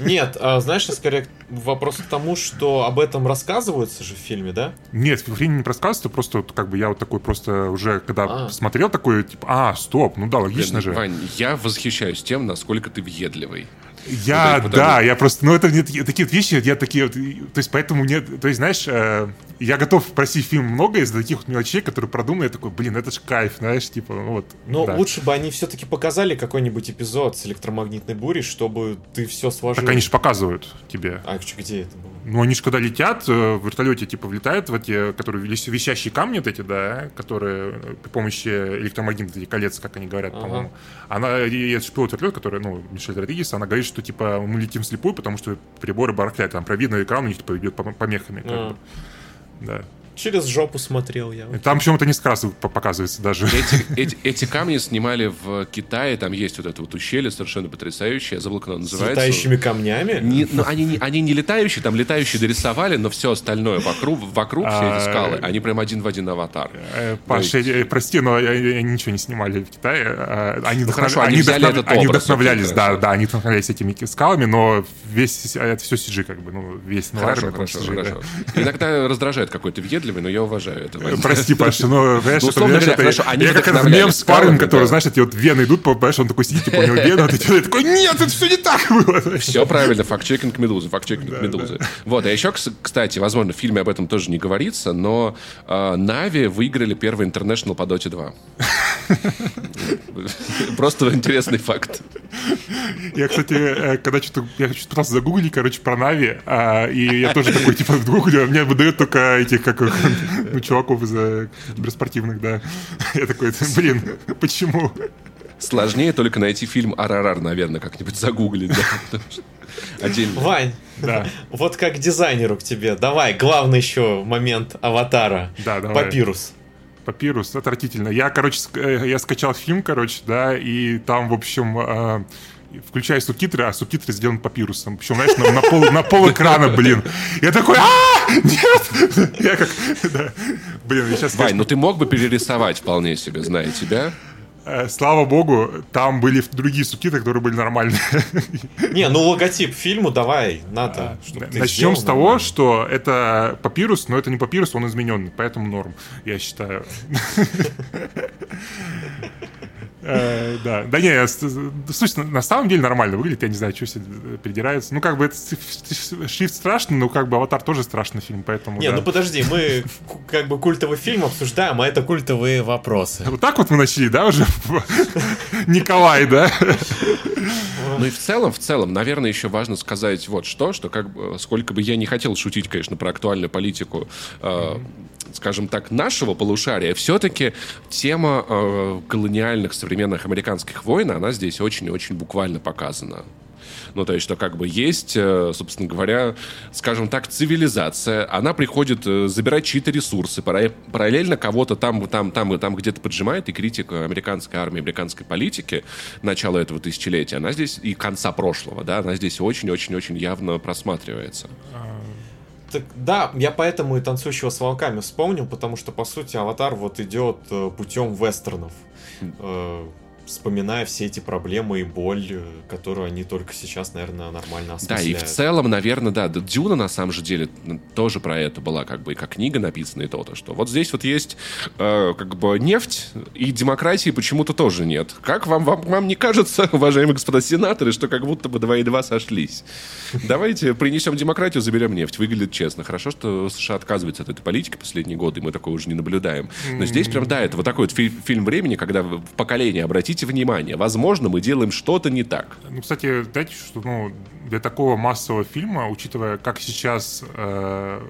Нет, а, знаешь, скорее вопрос к тому, что об этом рассказывается же в фильме, да? Нет, в фильме не рассказывается, просто как бы я вот такой просто уже, когда а. смотрел такой, типа, а, стоп, ну да, логично Блин, же. Вань, я восхищаюсь тем, насколько ты въедливый. Я, Вот, да, я просто, ну это не такие, вот вещи, я такие вот, то есть поэтому мне, то есть знаешь, э, я готов просить фильм много из таких вот мелочей, которые продуманы, я такой, блин, это ж кайф, знаешь, типа, ну вот. Но да. лучше бы они все-таки показали какой-нибудь эпизод с электромагнитной бурей, чтобы ты все сложил. Так они же показывают тебе. А где это было? Ну, они же когда летят, э, в вертолете, типа, влетают в эти, которые вис- висящие камни вот эти, да, которые э, при помощи электромагнитных колец, как они говорят, Ага. по-моему. Она, и это пилот вертолет, который, ну, Мишель Родригес, она говорит, что, типа, мы летим слепую, потому что приборы барахлят, там, про видно экран у них, типа, идет пом- помехами, как А. бы. Да. Через жопу смотрел я. Там причем это раз по- показывается даже. Эти, эти, эти камни снимали в Китае, там есть вот это вот ущелье совершенно потрясающее, я забыл, как оно С называется. летающими камнями? Не- ну, они, не, они не летающие, там летающие дорисовали, но все остальное вокруг, вокруг все эти А, скалы, они прям один в один аватар. Э, Паш, я- я- прости, но ничего не снимали в Китае. А, Они, вдохнов- хорошо, они взяли этот они вдохновлялись, да, да, они вдохновлялись этими скалами, но весь это все CG, как бы, ну, весь Хорошо, хорошо, хорошо. Иногда раздражает какой-то въедливый, но я уважаю это. Э, Прости, Паша, но, понимаешь, Ну, это, понимаешь, говоря, это- хорошо, они я как этот мем с парнем, который, знаешь, эти вот вены идут, понимаешь, он такой сидит, типа, у него вены, вот эти, такой, нет, это все не так было. Все правильно, факт-чекинг Медузы, факт-чекинг Медузы. Вот, а еще, кс- кстати, возможно, в фильме об этом тоже не говорится, но э, Нави выиграли первый International по Dota 2. Просто интересный факт. Я, кстати, э, когда что-то, я что-то пытался загуглить, короче, про Нави, а, и я тоже такой, типа, в гугле, а мне выдают только этих, как ну, чуваков из э, киберспортивных, да. Я такой, блин, почему? Сложнее только найти фильм «Арарар», наверное, как-нибудь загуглить. да, Отдельно. Вань, Да. вот как дизайнеру к тебе. Давай, главный еще момент аватара. Да, давай. Папирус. Папирус, отвратительно. Я, короче, э, я скачал фильм, короче, да, и там, в общем, э, включаю субтитры, а субтитры сделаны папирусом. Причем, знаешь, на, на пол, на пол экрана, блин. Я такой, а Нет! Я как, да. Блин, я сейчас, Вань, ну ты мог бы перерисовать вполне себе, зная тебя. Э, Слава богу, там были другие субтитры, которые были нормальные. Не, ну логотип фильму давай, надо. Начнем с того, нормально. что это папирус, но это не папирус, он измененный, поэтому норм, я считаю. Э, Да, да не, слушай, на- самом деле нормально выглядит, я не знаю, что все придираются. Ну, как бы шрифт страшный, но как бы аватар тоже страшный фильм, поэтому. Не, ну подожди, мы как бы культовый фильм обсуждаем, а это культовые вопросы. Вот так вот мы начали, да, уже? Николай, да? Ну и в целом, в целом, наверное, еще важно сказать вот что, что как сколько бы я не хотел шутить, конечно, про актуальную политику, э, скажем так, нашего полушария, все-таки тема э, колониальных современных американских войн, она здесь очень и очень буквально показана. Ну, то есть, что как бы есть, э, собственно говоря, скажем так, цивилизация. Она приходит э, забирать чьи-то ресурсы, пара- параллельно кого-то там, там, там там где-то поджимает. И критика американской армии, американской политики начала этого тысячелетия, она здесь и конца прошлого, да, она здесь очень-очень-очень явно просматривается. Так, да, я поэтому и танцующего с волками вспомнил, потому что, по сути, аватар вот идет э, путем вестернов. Э, вспоминая все эти проблемы и боль, э, которую они только сейчас, наверное, нормально Да, и осмысляют. в целом, наверное, да, Дюна на самом же деле тоже про это была, как бы, и как книга написана, и то, то что вот здесь вот есть э, как бы нефть, и демократии почему-то тоже нет. Как вам, вам, вам не кажется, уважаемые господа сенаторы, что как будто бы два и два сошлись? Давайте принесем демократию, заберем нефть. Выглядит честно. Хорошо, что США отказывается от этой политики последние годы, и мы такое уже не наблюдаем. Но здесь прям, да, это вот такой вот фи- фильм времени, когда поколение, обратите внимание, возможно, мы делаем что-то не так. Ну, кстати, знаете, что ну, для такого массового фильма, учитывая, как сейчас э,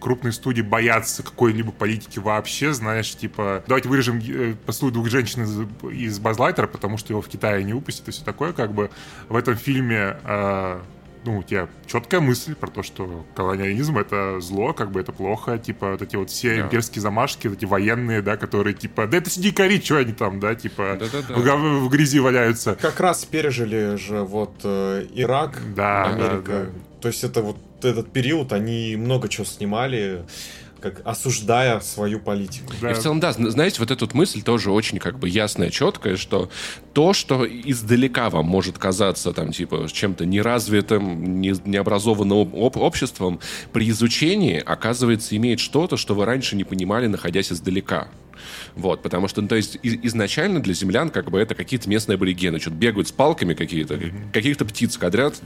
крупные студии боятся какой-либо политики вообще, знаешь, типа, давайте вырежем э, поцелуй двух женщин из, из Базлайтера, потому что его в Китае не выпустят и все такое, как бы в этом фильме э, ну, у тебя четкая мысль про то, что колониализм — это зло, как бы это плохо, типа, вот эти вот все Да. имперские замашки, вот эти военные, да, которые, типа, да это дикари, что они там, да, типа, Да-да-да. в, в грязи валяются. Как раз пережили же вот э, Ирак, Да, Америка. да, да. То есть это вот этот период, они много чего снимали, как осуждая свою политику. Да. И в целом, да, зна- знаете, вот эта вот мысль тоже очень как бы ясная, четкая, что то, что издалека вам может казаться там типа чем-то неразвитым, не, необразованным об- об- обществом, при изучении, оказывается, имеет что-то, что вы раньше не понимали, находясь издалека. Вот, потому что, ну, то есть, и- изначально для землян как бы это какие-то местные аборигены, что-то бегают с палками какие-то, каких-то птиц кадрят,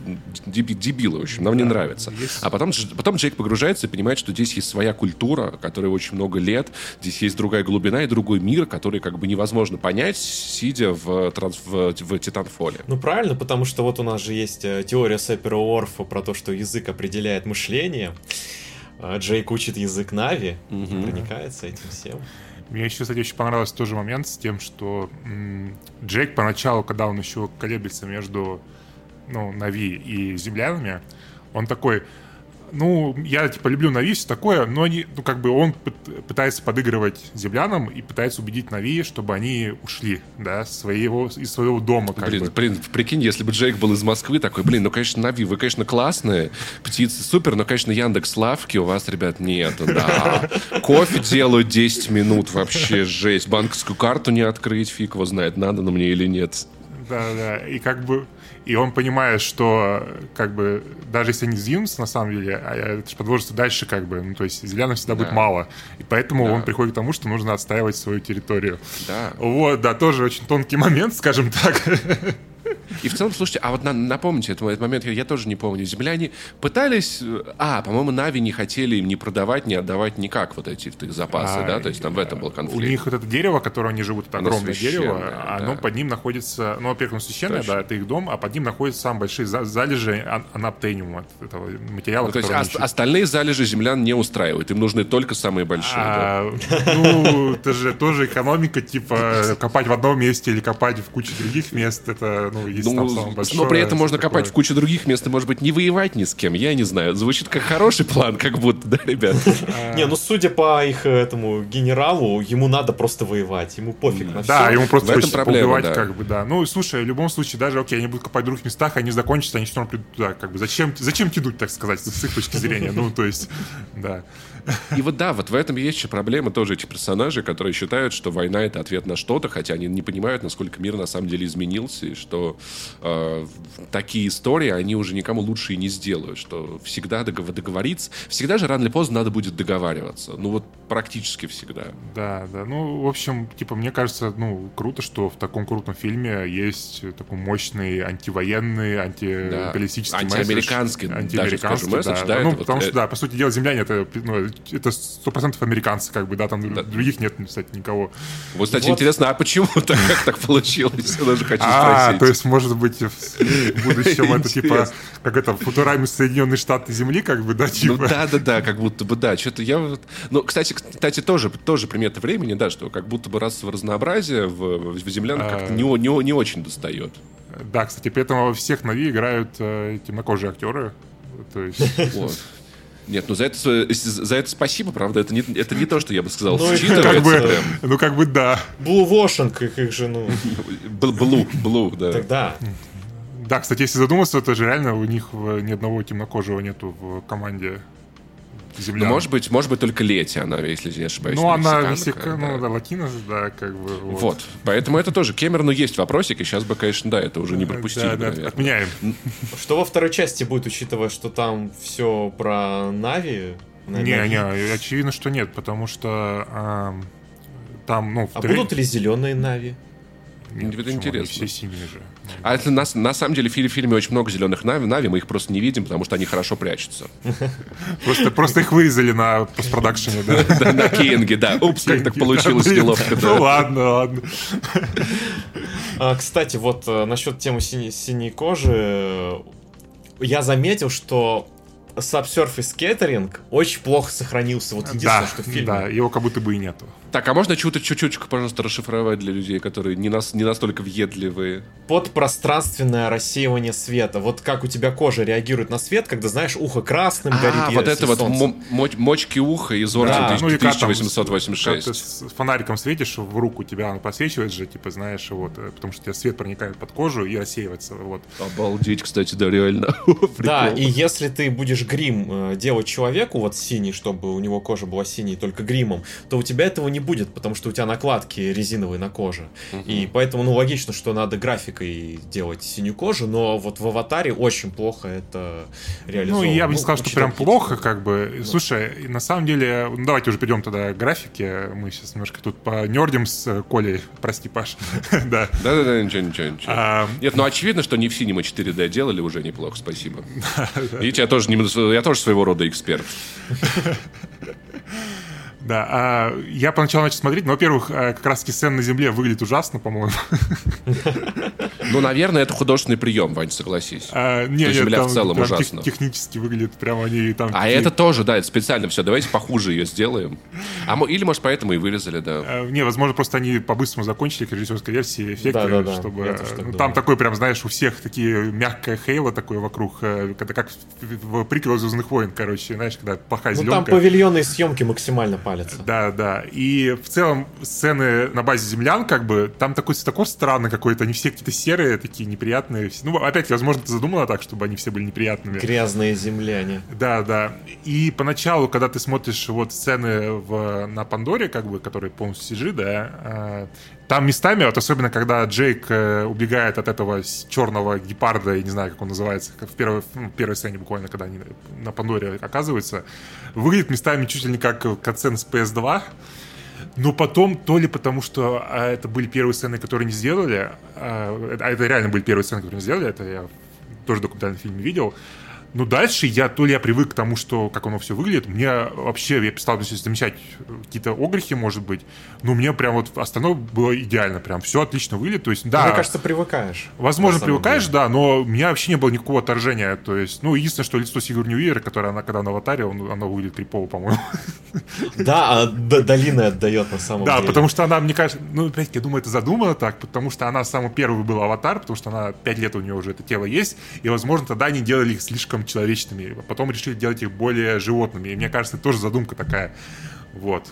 деби- дебилы, в общем, нам не нравится. есть- А потом, потом Джейк погружается и понимает, что здесь есть своя культура, которая очень много лет, здесь есть другая глубина и другой мир, который как бы невозможно понять, сидя в, транс- в, в Титанфоле. Ну правильно, потому что вот у нас же есть э, теория Сепера Орфа про то, что язык определяет мышление. А Джейк учит язык Нави, проникается этим всем. Мне еще, кстати, очень понравился тоже момент с тем, что м, Джейк поначалу, когда он еще колеблется между ну, Нави и землянами, он такой, ну, я, типа, люблю Нави, все такое, но они, ну, как бы он пыт- пытается подыгрывать землянам и пытается убедить Нави, чтобы они ушли, да, своего, из своего дома, как Блин, бы. блин, прикинь, если бы Джейк был из Москвы, такой, блин, ну, конечно, Нави, вы, конечно, классные, птицы супер, но, конечно, Яндекс Лавки у вас, ребят, нету, да. Кофе делают 10 минут, вообще жесть. Банковскую карту не открыть, фиг его знает, надо на мне или нет. Да, да. И как бы. И он понимает, что как бы даже если они сдвинутся, на самом деле, а это же подложится дальше, как бы. Ну, то есть зеленых всегда будет Да. мало. И поэтому Да. он приходит к тому, что нужно отстаивать свою территорию. Да. Вот, да, тоже очень тонкий момент, скажем так. И в целом, слушайте, а вот на- напомните этот, этот момент, я, тоже не помню. Земляне пытались... э, А, по-моему, Нави не хотели им не продавать, не отдавать никак вот эти их запасы, А, да? То есть там в этом был У конфликт. них вот это дерево, в котором они живут, это огромное дерево, да. оно под ним находится, ну, во-первых, оно священное, Точно. да, это их дом, а под ним находятся самые большие за- залежи ан- анаптениума, от этого материала, Ну, то есть который они ос- ищут. остальные залежи землян не устраивают, им нужны только самые большие. да. А, ну, это же тоже экономика, типа, копать в одном месте или копать в куче других мест, это, ну, есть там Ну, самое большое. но при этом можно всё копать в такое. куче других мест и, может быть, не воевать ни с кем, я не знаю. Звучит как хороший план, как будто, да, ребят? Не, ну судя по их э, этому генералу, ему надо просто воевать, ему пофиг на Да, все. ему просто В этом хочется да. как бы, да. Ну, слушай, в любом случае, даже, окей, они будут копать в других местах, они закончатся, они все равно придут туда, как бы, зачем, зачем тянуть, так сказать, с их точки зрения, ну, то есть, да. И вот да, вот в этом есть еще проблема тоже этих персонажей, которые считают, что война это ответ на что-то, хотя они не понимают, насколько мир на самом деле изменился, и что э, такие истории они уже никому лучше и не сделают, что всегда догов- договориться, всегда же рано или поздно надо будет договариваться. Ну вот практически всегда. Да, да. Ну, в общем, типа, мне кажется, ну, круто, что в таком крутом фильме есть такой мощный антивоенный, антигаллистический Да. месседж. Антиамериканский, даже Антиамериканский, скажу, месседж, да, Ну, это вот, потому э, что, да, по сути дела, земляне это, ну, это сто процентов американцы, как бы, да, там других нет, кстати, никого. Вот, кстати, Вот. интересно, а почему так, как так получилось? Я даже хочу А, спросить. то есть, может быть, в будущем это типа, как это, в Футураме Соединенные Штаты Земли, как бы, да, Ну типа. да, да, да, как будто бы да. Что-то я вот. Ну, кстати, кстати, тоже, тоже примета времени, да, что как будто бы расовое разнообразие в, в землянах А. как-то не, не, не очень достает. Да, кстати, при этом во всех Нави играют э, темнокожие актеры. То есть, Вот. Нет, ну за это, за это спасибо, правда, это не, это не то, что я бы сказал, Ну, как бы, прям. ну, как бы, да. Блувошинг их, их жену. Бл- Блу, блу, да. Тогда. Да, кстати, если задуматься, то же реально у них э, ни одного темнокожего нету в команде Ну, землян. может быть, может быть, только Лети она, если я не ошибаюсь. Ну, она мексиканка, мексика, ну, да. латина, да, как бы. Вот. Вот, поэтому это тоже. Кемерону есть вопросики, сейчас бы, конечно, да, это уже не пропустили, Да, бы, да, наверное. отменяем. Что во второй части будет, учитывая, что там все про Нави? на- Не, Нави? не, очевидно, что нет, потому что ам, там, ну, в А будут ли зеленые Нави? Нет, Это интересно. все синие же. А это на, на самом деле в фи- фильме очень много зеленых нави, нави, мы их просто не видим, потому что они хорошо прячутся. Просто, просто их вырезали на постпродакшене, да. Да, На Киенге, да. Упс, как так получилось Блин, неловко. Ну да. ладно, ладно. А, кстати, вот э, насчет темы синей, синей кожи, э, я заметил, что Subsurface Catering очень плохо сохранился. Вот единственное, Да, что в фильме. да, его как будто бы и нету. Так, а можно чуть-то, чуть-чуть, пожалуйста, расшифровать для людей, которые не, нас, не настолько въедливые? Подпространственное рассеивание света. Вот как у тебя кожа реагирует на свет, когда, знаешь, ухо красным горит. А, вот это вот солнце. моч- мочки уха из Орден Да. Ну, и как там, 1886. Как ты с фонариком светишь в руку, тебя он подсвечивает же, типа, знаешь, вот, э, потому что у тебя свет проникает под кожу и рассеивается, вот. Обалдеть, кстати, да, реально. Да, и если ты будешь грим э, делать человеку вот синий, чтобы у него кожа была синей только гримом, то у тебя этого не не будет, потому что у тебя накладки резиновые на коже. И поэтому, ну, логично, что надо графикой делать синюю кожу, но вот в аватаре очень плохо это Ну, реализовано. я бы не сказал, что учитывая прям плохо, как бы. Слушай, на самом деле, ну, давайте уже перейдем тогда к графике. Мы сейчас немножко тут понердим с Колей. Прости, Паш. Да. Да-да-да, ничего, ничего, ничего. А, Нет, ну очевидно, что не в Cinema 4D делали уже неплохо, спасибо. Видите, я тоже, не- я тоже своего рода эксперт. Да, а я поначалу начал смотреть, но, во-первых, э, как раз-таки сцена на земле выглядит ужасно, по-моему. Ну, наверное, это художественный прием, Вань, согласись. А, не, То есть нет, земля в там целом прям тех- ужасно. технически выглядит, прям они там... А такие- это тоже, да, это специально все. Давайте похуже ее сделаем. А, мо- или, может, поэтому и вырезали, да. Э, Не, возможно, просто они по-быстрому закончили к режиссерской версии эффекты, Да-да-да, чтобы... я тоже так ну, думаю. там такой прям, знаешь, у всех такие мягкое хейло такое вокруг, э, когда как в, в приквеле «Звездных войн», короче, знаешь, когда плохая Ну, там зеленка. павильонные съемки максимально палятся. Да, да. И в целом сцены на базе землян, как бы, там такой цветокор странный какой-то, они все какие-то серые, такие неприятные. Ну, опять, возможно, это задумано так, чтобы они все были неприятными. Грязные земляне. Да, да. И поначалу, когда ты смотришь вот сцены в, на Пандоре, как бы, которые полностью CG, да, а, там местами, вот особенно когда Джейк э, убегает от этого черного гепарда, я не знаю, как он называется, как в первой, ну, первой сцене буквально, когда они на Пандоре оказываются, выглядит местами чуть ли не как катсцена с PS2, но потом, то ли потому, что а, это были первые сцены, которые не сделали, а а это реально были первые сцены, которые не сделали, это я тоже в документальном фильме видел, но дальше я, то ли я привык к тому, что как оно все выглядит, мне вообще, я здесь замечать какие-то огрехи, может быть, но мне прям вот остальное было идеально, прям все отлично выглядит, то есть, да, Мне кажется, привыкаешь. Возможно, привыкаешь, деле. да, но у меня вообще не было никакого отторжения. То есть, ну, единственное, что лицо Сигурни Уивер, которое она когда на аватаре, он, оно выглядит крипово, по-моему. Да, а Д- долина отдает на самом Да, деле. потому что она, мне кажется, ну, опять-таки, я думаю, это задумано так, потому что она самый первый был аватар, потому что она 5 лет у нее уже это тело есть, и, возможно, тогда они делали их слишком человечными, а потом решили делать их более животными. И мне кажется, это тоже задумка такая. Вот.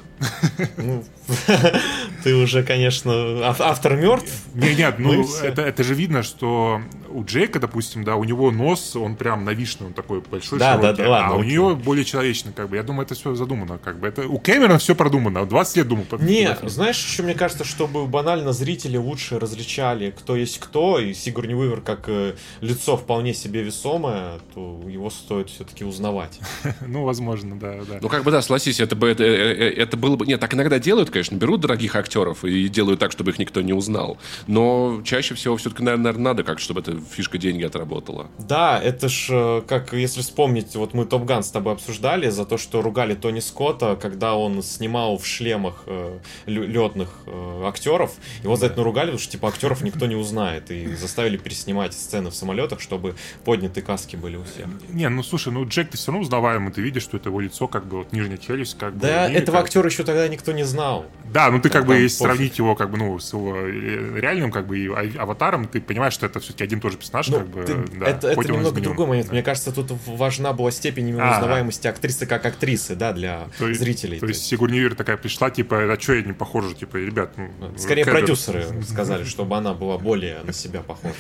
Ну, ты уже, конечно, ав- автор мертв. Не, нет, Ну ну, это, это же видно, что у Джейка, допустим, да, у него нос, он прям навишенный, он такой большой, Да, широкий, да, да, ладно, а у окей. нее более человечный, как бы. Я думаю, это все задумано, как бы. Это у Кэмерона все продумано. 20 лет думал. под- Не, под- знаешь, еще мне кажется, чтобы банально зрители лучше различали, кто есть кто, и Сигурни Уивер как э, лицо вполне себе весомое, то его стоит все-таки узнавать. Ну, возможно, да, да. Ну, как бы, да, согласись, это, бы, это, э, э, это было бы... Нет, так иногда делают, конечно, берут дорогих актеров и делают так, чтобы их никто не узнал. Но чаще всего все-таки, наверное, надо как чтобы эта фишка деньги отработала. Да, это ж, э, как если вспомнить, вот мы Топ Ган с тобой обсуждали за то, что ругали Тони Скотта, когда он снимал в шлемах э, летных актеров. Его за это наругали, потому что типа актеров никто не узнает. И заставили переснимать сцены в самолетах, чтобы поднятые каски были у всех. Не, ну слушай, ну Джек, ты все равно узнаваемый, ты видишь, что это его лицо, как бы вот нижняя челюсть, как бы. Да, этого актера еще тогда никто не знал. Да, ну ты как бы, если пофиг. сравнить его, как бы, ну, с его реальным, как бы, и а- аватаром, ты понимаешь, что это все-таки один и тот же персонаж, Ну, как бы, ты- да, это, немного изменен. другой момент. Да. Мне кажется, тут важна была степень именно Ага. узнаваемости актрисы как актрисы, да, для То есть- зрителей. То есть Сигурни Уивер такая пришла, типа, а что я не похожа, типа, ребят, ну... Скорее Кэбер. продюсеры сказали, чтобы она была более на себя похожа.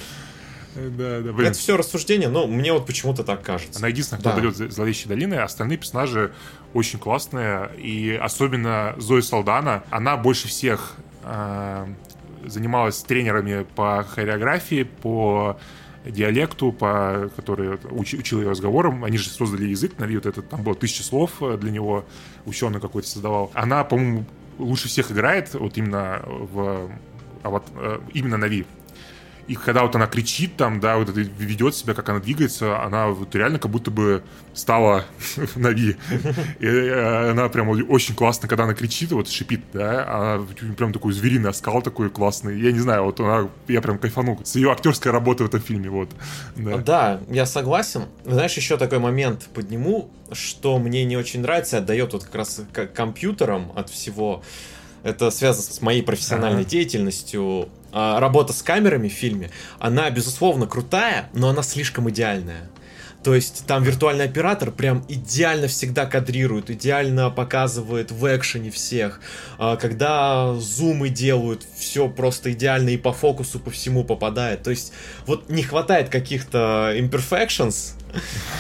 Да, да, блин. Это все рассуждение, но мне вот почему-то так кажется. Она единственная, кто Да. дает зл- зловещие долины, а остальные персонажи очень классные. И особенно Зои Салдана, она больше всех э, занималась тренерами по хореографии, по диалекту, по, который уч- учил ее разговорам. Они же создали язык, Нави, вот этот, там было тысяча слов э, для него, ученый какой-то создавал. Она, по-моему, лучше всех играет, вот именно в а вот, э, именно Нави. И когда вот она кричит там, да, вот это ведет себя, как она двигается, она вот реально как будто бы стала Нави. И э, она прям очень классно, когда она кричит, вот шипит, да, она прям такой звериный оскал такой классный. Я не знаю, вот она, я прям кайфанул с ее актерской работы в этом фильме, вот. Да. Да, я согласен. Знаешь, еще такой момент подниму, что мне не очень нравится, отдает вот как раз компьютерам от всего. Это связано с моей профессиональной Ага. деятельностью. А, Работа с камерами в фильме, она, безусловно, крутая, но она слишком идеальная. То есть там виртуальный оператор прям идеально всегда кадрирует, идеально показывает в экшене всех. А, когда зумы делают, все просто идеально и по фокусу по всему попадает. То есть вот не хватает каких-то imperfections,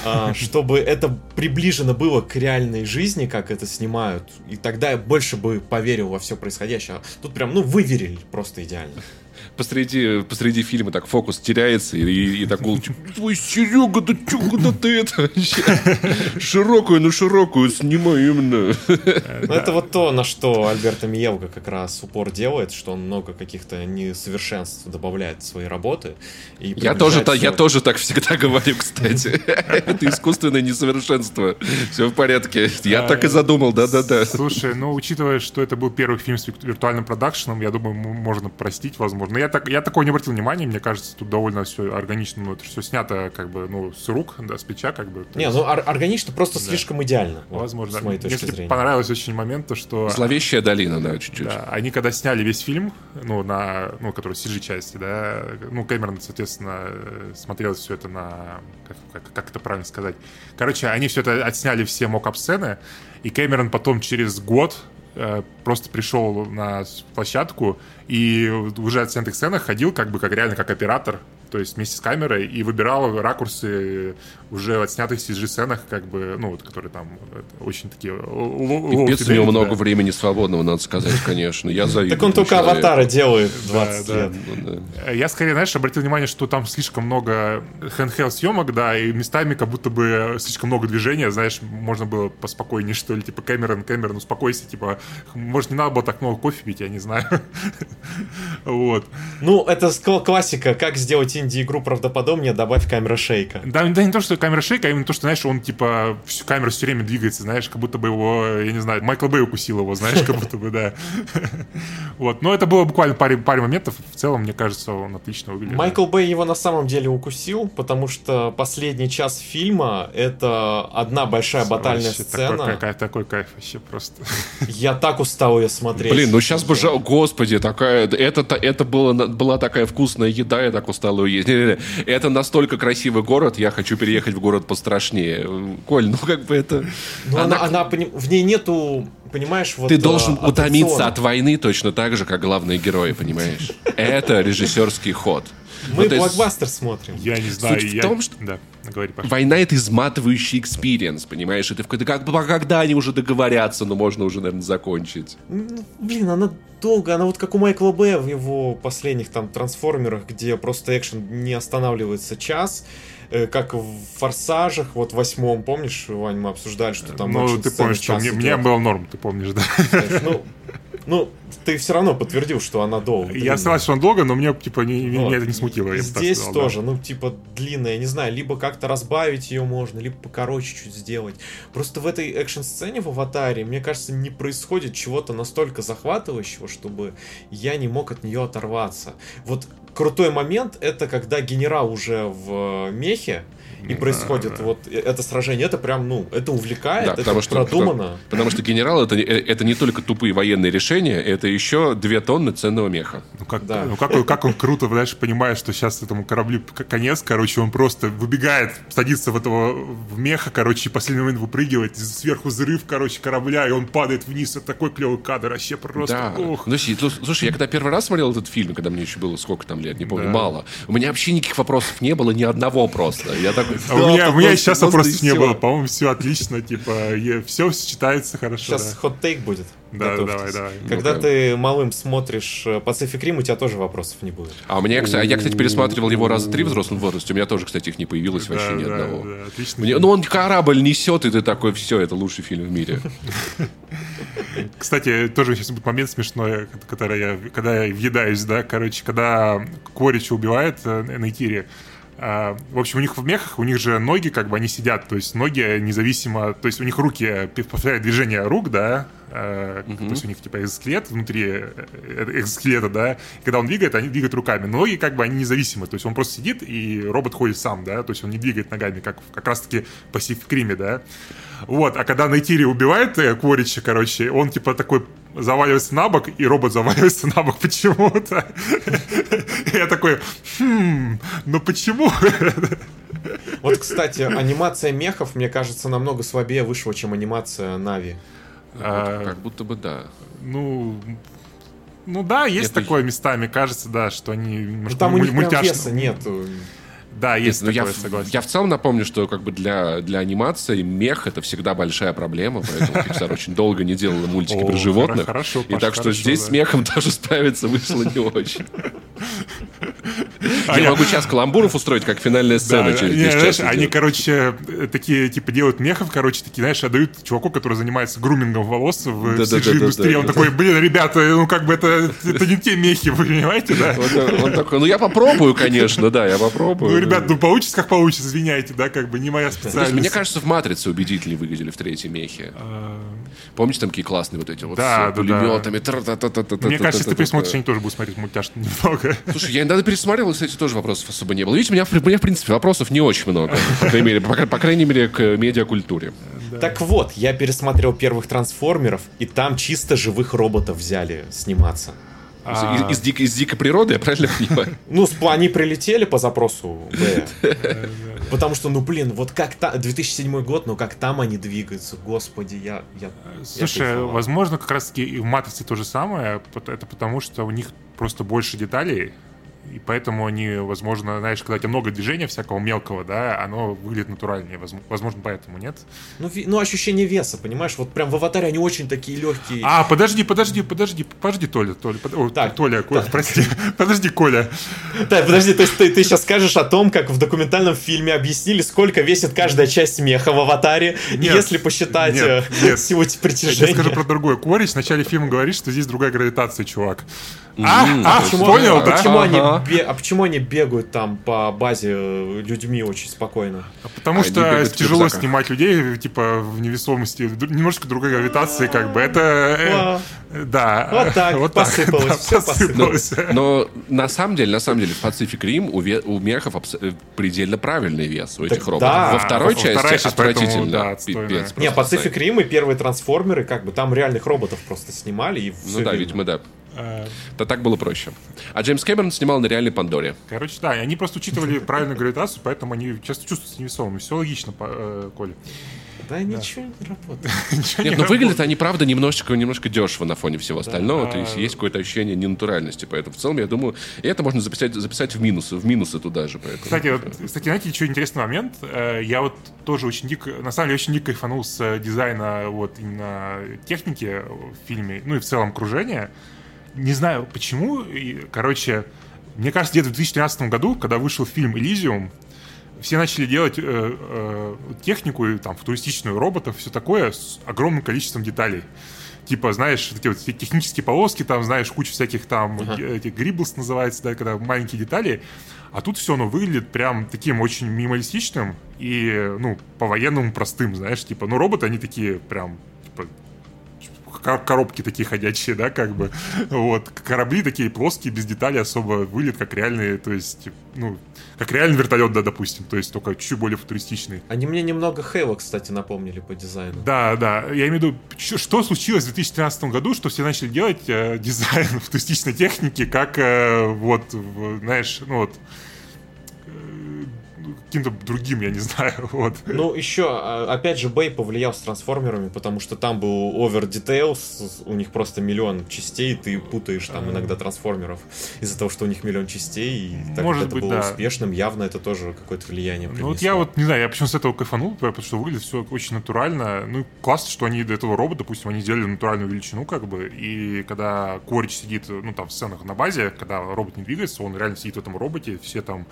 а, чтобы это приближено было к реальной жизни, как это снимают. И тогда я больше бы поверил во все происходящее. А тут прям, ну, выверили просто идеально посреди, посреди фильма так фокус теряется, и, и, и такой, ой, Серега, да чё, куда ты это вообще? Широкую, ну широкую снимай именно. Ну, это вот то, на что Альберто Миелга как раз упор делает, что он много каких-то несовершенств добавляет в свои работы. И я, тоже, все... я тоже так всегда говорю, кстати. Это искусственное несовершенство. Все в порядке. Я так и задумал, да-да-да. Слушай, ну, учитывая, что это был первый фильм с виртуальным продакшеном, я думаю, можно простить, возможно. Я, так, я такого не обратил внимания, мне кажется, тут довольно все органично, ну, это все снято, как бы, ну, с рук, да, с плеча, как бы. Не, ну, ор- органично просто да. слишком идеально. Возможно. Вот, с моей точки мне, зрения. понравилось очень момент, то, что... Зловещая долина, да, чуть-чуть. Да, они когда сняли весь фильм, ну, на, ну, который CG-части, да, ну, Кэмерон, соответственно, смотрел все это на, как, как, как это правильно сказать. Короче, они все это отсняли все мок-ап-сцены, и Кэмерон потом через год просто пришел на площадку и уже от этих сценах ходил как бы как реально как оператор то есть вместе с камерой, и выбирал ракурсы уже отснятых CG-сценах, как бы, ну, вот, которые там очень такие... Пипец у него много времени свободного, надо сказать, конечно. Я завидую. Так он только аватара делает 20 лет. Ну Я скорее, знаешь, обратил внимание, что там слишком много handheld съемок, да, и местами как будто бы слишком много движения, знаешь, можно было поспокойнее, что ли, типа, Кэмерон, Кэмерон, успокойся, типа, может, не надо было так много кофе пить, я не знаю. Вот. Ну, это классика, как сделать инди-игру правдоподобнее, добавь камера шейка. Да, да не то, что камера шейка, а именно то, что, знаешь, он, типа, всю камеру все время двигается, знаешь, как будто бы его, я не знаю, Майкл Бэй укусил его, знаешь, как будто бы, да. Вот, но это было буквально паре, паре моментов, в целом, мне кажется, он отлично выглядит. Майкл Бэй его на самом деле укусил, потому что последний час фильма — это одна большая батальная сцена. Такой, какая, такой кайф вообще просто. Я так устал ее смотреть. Блин, ну сейчас бы, господи, такая, это, это было, была такая вкусная еда, я так устал ее есть. Не, не, не. Это настолько красивый город, я хочу переехать в город пострашнее. Коль, ну как бы это... Ну, она, она, она, в ней нету, понимаешь, вот... Ты э, должен а, утомиться от войны точно так же, как главные герои, понимаешь? Это режиссерский ход. Мы ну, блокбастер есть... смотрим. Я не знаю. Суть я... в том, что да, говори, война — это изматывающий experience, понимаешь? Это как, когда они уже договорятся, но можно уже, наверное, закончить. Блин, она долго, она вот как у Майкла Бэя в его последних там трансформерах, где просто экшен не останавливается час, э, как в «Форсажах», вот в восьмом, помнишь, Вань, мы обсуждали, что там Ну, ты помнишь, что мне, мне был норм, ты помнишь, да? Ну, ну, ты все равно подтвердил, что она долго. Я согласен, что она долго, но мне, типа, не, вот. меня это не смутило. Здесь сказал, тоже, да. ну, типа, длинная, не знаю, либо как-то разбавить ее можно, либо покороче чуть сделать. Просто в этой экшн-сцене в «Аватаре», мне кажется, не происходит чего-то настолько захватывающего, чтобы я не мог от нее оторваться. Вот крутой момент — это когда генерал уже в мехе, и происходит да, вот это сражение, это прям, ну, это увлекает, да, это потому что, продумано. Потому, потому что генерал это, это не только тупые военные решения, это еще две тонны ценного меха. Ну как, да. ну, как, как он круто, знаешь, понимает, что сейчас этому кораблю конец, короче, он просто выбегает, садится в этого в меха, короче, и в последний момент выпрыгивает, сверху взрыв, короче, корабля, и он падает вниз. Это такой клевый кадр, вообще просто. Да. Ох. Ну, слушай, я когда первый раз смотрел этот фильм, когда мне еще было сколько там лет, не помню, да. мало, у меня вообще никаких вопросов не было, ни одного просто. Я так а у меня, у меня сейчас вопросов не было. По-моему, все отлично. Типа, все сочетается хорошо. Сейчас хот-тейк будет. Да, давай, давай. Когда ты малым смотришь э, Pacific Rim, у тебя тоже вопросов не будет. А у меня, кстати, я, кстати, пересматривал его раза три в взрослом возрасте, у меня тоже, кстати, их не появилось вообще ни одного. отлично. Ну, он корабль несет, и ты такой, все, это лучший фильм в мире. Кстати, тоже сейчас будет момент смешной, который я, когда я въедаюсь, да, короче, когда Корича убивает э, на Итире, а, в общем, у них в мехах, у них же ноги, как бы, они сидят, то есть ноги независимо, то есть у них руки повторяют движение рук, да, Uh-huh. То есть у них типа экзоскелет внутри э, экзоскелета, да. И когда он двигает, они двигают руками. Но ноги как бы они независимы. То есть он просто сидит, и робот ходит сам, да. То есть он не двигает ногами, как как раз-таки по Криме, да. Вот, а когда Найтири убивает э, Кворича, короче, он типа такой заваливается на бок, и робот заваливается на бок почему-то. Я такой, хм, ну почему? Вот, кстати, анимация мехов, мне кажется, намного слабее вышла, чем анимация Нави. А, Как будто бы да. Ну, ну да, есть Это- такое местами, кажется, да, что они Ну, немножко там у них прям мультяшно. веса нету. Да, есть Ну, я, такое, в- согласен. я в целом напомню, что как бы для, для анимации мех это всегда большая проблема, поэтому Pixar очень долго не делала мультики про животных. хорошо, и так что здесь с мехом тоже справиться вышло не очень. А Я могу час каламбуров устроить, как финальная сцена через не, 10 знаешь, часов они, короче, э, такие, типа, делают мехов, короче, такие, знаешь, отдают чуваку, который занимается грумингом волос в. CG-индустрии. Он такой, блин, ребята, ну, как бы это, это не те мехи, вы понимаете, да? Он такой, ну я попробую, конечно, да, я попробую. Ну, ребят, ну, получится, как получится, извиняйте, да, как бы не моя есть, специальность. мне кажется, в «Матрице» убедительнее выглядели в третьей мехе. Помните, там какие классные вот эти вот Да, с да, да. пулеметами? Мне кажется, если ты пересмотришь, они тоже будут смотреть мультяшно немного. Слушай, я недавно пересмотрел, и, кстати, тоже вопросов особо не было. Видите, у меня, в- у меня, в принципе, вопросов не очень много. По крайней мере, по, по крайней мере к медиакультуре. Так вот, я пересмотрел первых трансформеров, и там чисто живых роботов взяли сниматься. А. Из, из дикой, из дикой природы, я правильно понимаю? Ну, они прилетели по запросу. Потому что, ну блин, вот как там, 2007 год, но как там они двигаются, господи, я... я я Слушай, кайфовал. возможно, как раз-таки и в «Матрице» то же самое. Это потому, что у них просто больше деталей, и поэтому они, возможно, знаешь, когда у тебя много движения всякого мелкого, да, оно выглядит натуральнее. Возм- Возможно, поэтому, нет? Ну, ну, ощущение веса, понимаешь? Вот прям в аватаре они очень такие легкие. А, подожди, подожди, подожди, подожди, Толя, Толя, под- ой, Так, Толя, Коля, прости, подожди, Коля. Так, подожди, то есть ты, ты сейчас скажешь о том, как в документальном фильме объяснили, сколько весит каждая часть меха в аватаре, и Нет, если посчитать нет, э, нет. силу Я тебе притяжения. скажу про другое. Корич в начале фильма говорит, что здесь другая гравитация, чувак. А, а, Почему, понял, а да? почему, они, Ага. а почему они бегают там по базе э, людьми очень спокойно? Потому Они что тяжело снимать людей, типа, в невесомости. Немножко другой гравитации, как бы. Это... э, Да. Вот так, посыпалось, да, всё посыпалось. Но на самом деле, на самом деле, в Pacific Rim у, ве- у мехов абс- э, предельно правильный вес у этих Так роботов. да. Во второй Во части вторая часть, поэтому, отвратительно. да. Пипец Не, Pacific Rim и первые трансформеры, как бы там реальных роботов просто снимали и Ну да, видимо, да. Э, То так было проще. А Джеймс Кэмерон снимал на реальной Пандоре. Короче, да, и они просто учитывали правильную гравитацию, поэтому они часто чувствуются невесомыми. Все логично, э, Коля. Да ничего не работает. Ничего не Нет, но работает. выглядят они, правда, немножечко, немножко дешево на фоне всего остального. То есть есть какое-то ощущение ненатуральности. Поэтому в целом, я думаю, и это можно записать, записать в минусы, в минусы туда же. Поэтому. Кстати, вот, кстати, знаете, еще интересный момент. Э, Я вот тоже очень дико, на самом деле, очень дико кайфанул с э, дизайна вот именно техники в фильме, ну и в целом окружения. Не знаю почему. И, короче, мне кажется, где-то в 2013 году, когда вышел фильм «Элизиум», все начали делать э, э, технику, и, там, футуристичную роботов, все такое, с огромным количеством деталей. Типа, знаешь, эти вот технические полоски, там, знаешь, куча всяких там, э, этих гриблс называется, да, когда маленькие детали. А тут все оно выглядит прям таким очень минималистичным и, ну, по-военному простым, знаешь, типа, ну, роботы, они такие прям, коробки такие ходячие, да, как бы. Вот. Корабли такие плоские, без деталей особо выглядят как реальные, то есть, ну, как реальный вертолет, да, допустим, то есть только чуть более футуристичный. Они мне немного Хейла, кстати, напомнили по дизайну. Да, да, я имею в виду, что случилось в 2013 году, что все начали делать э, дизайн футуристичной техники, как э, вот, в- знаешь, ну вот, каким-то другим, я не знаю, вот. Ну, еще, а, опять же, Бэй повлиял с трансформерами, потому что там был овер details, у них просто миллион частей, ты путаешь там иногда трансформеров из-за того, что у них миллион частей, и так Может как это быть, было да. успешным, явно это тоже какое-то влияние Ну вот принесло. я вот, не знаю, я почему с этого кайфанул, потому что выглядит все очень натурально. Ну, классно, что они до этого робота, допустим, они сделали натуральную величину, как бы, и когда Корич сидит, ну, там, в сценах на базе, когда робот не двигается, он реально сидит в этом роботе, все там,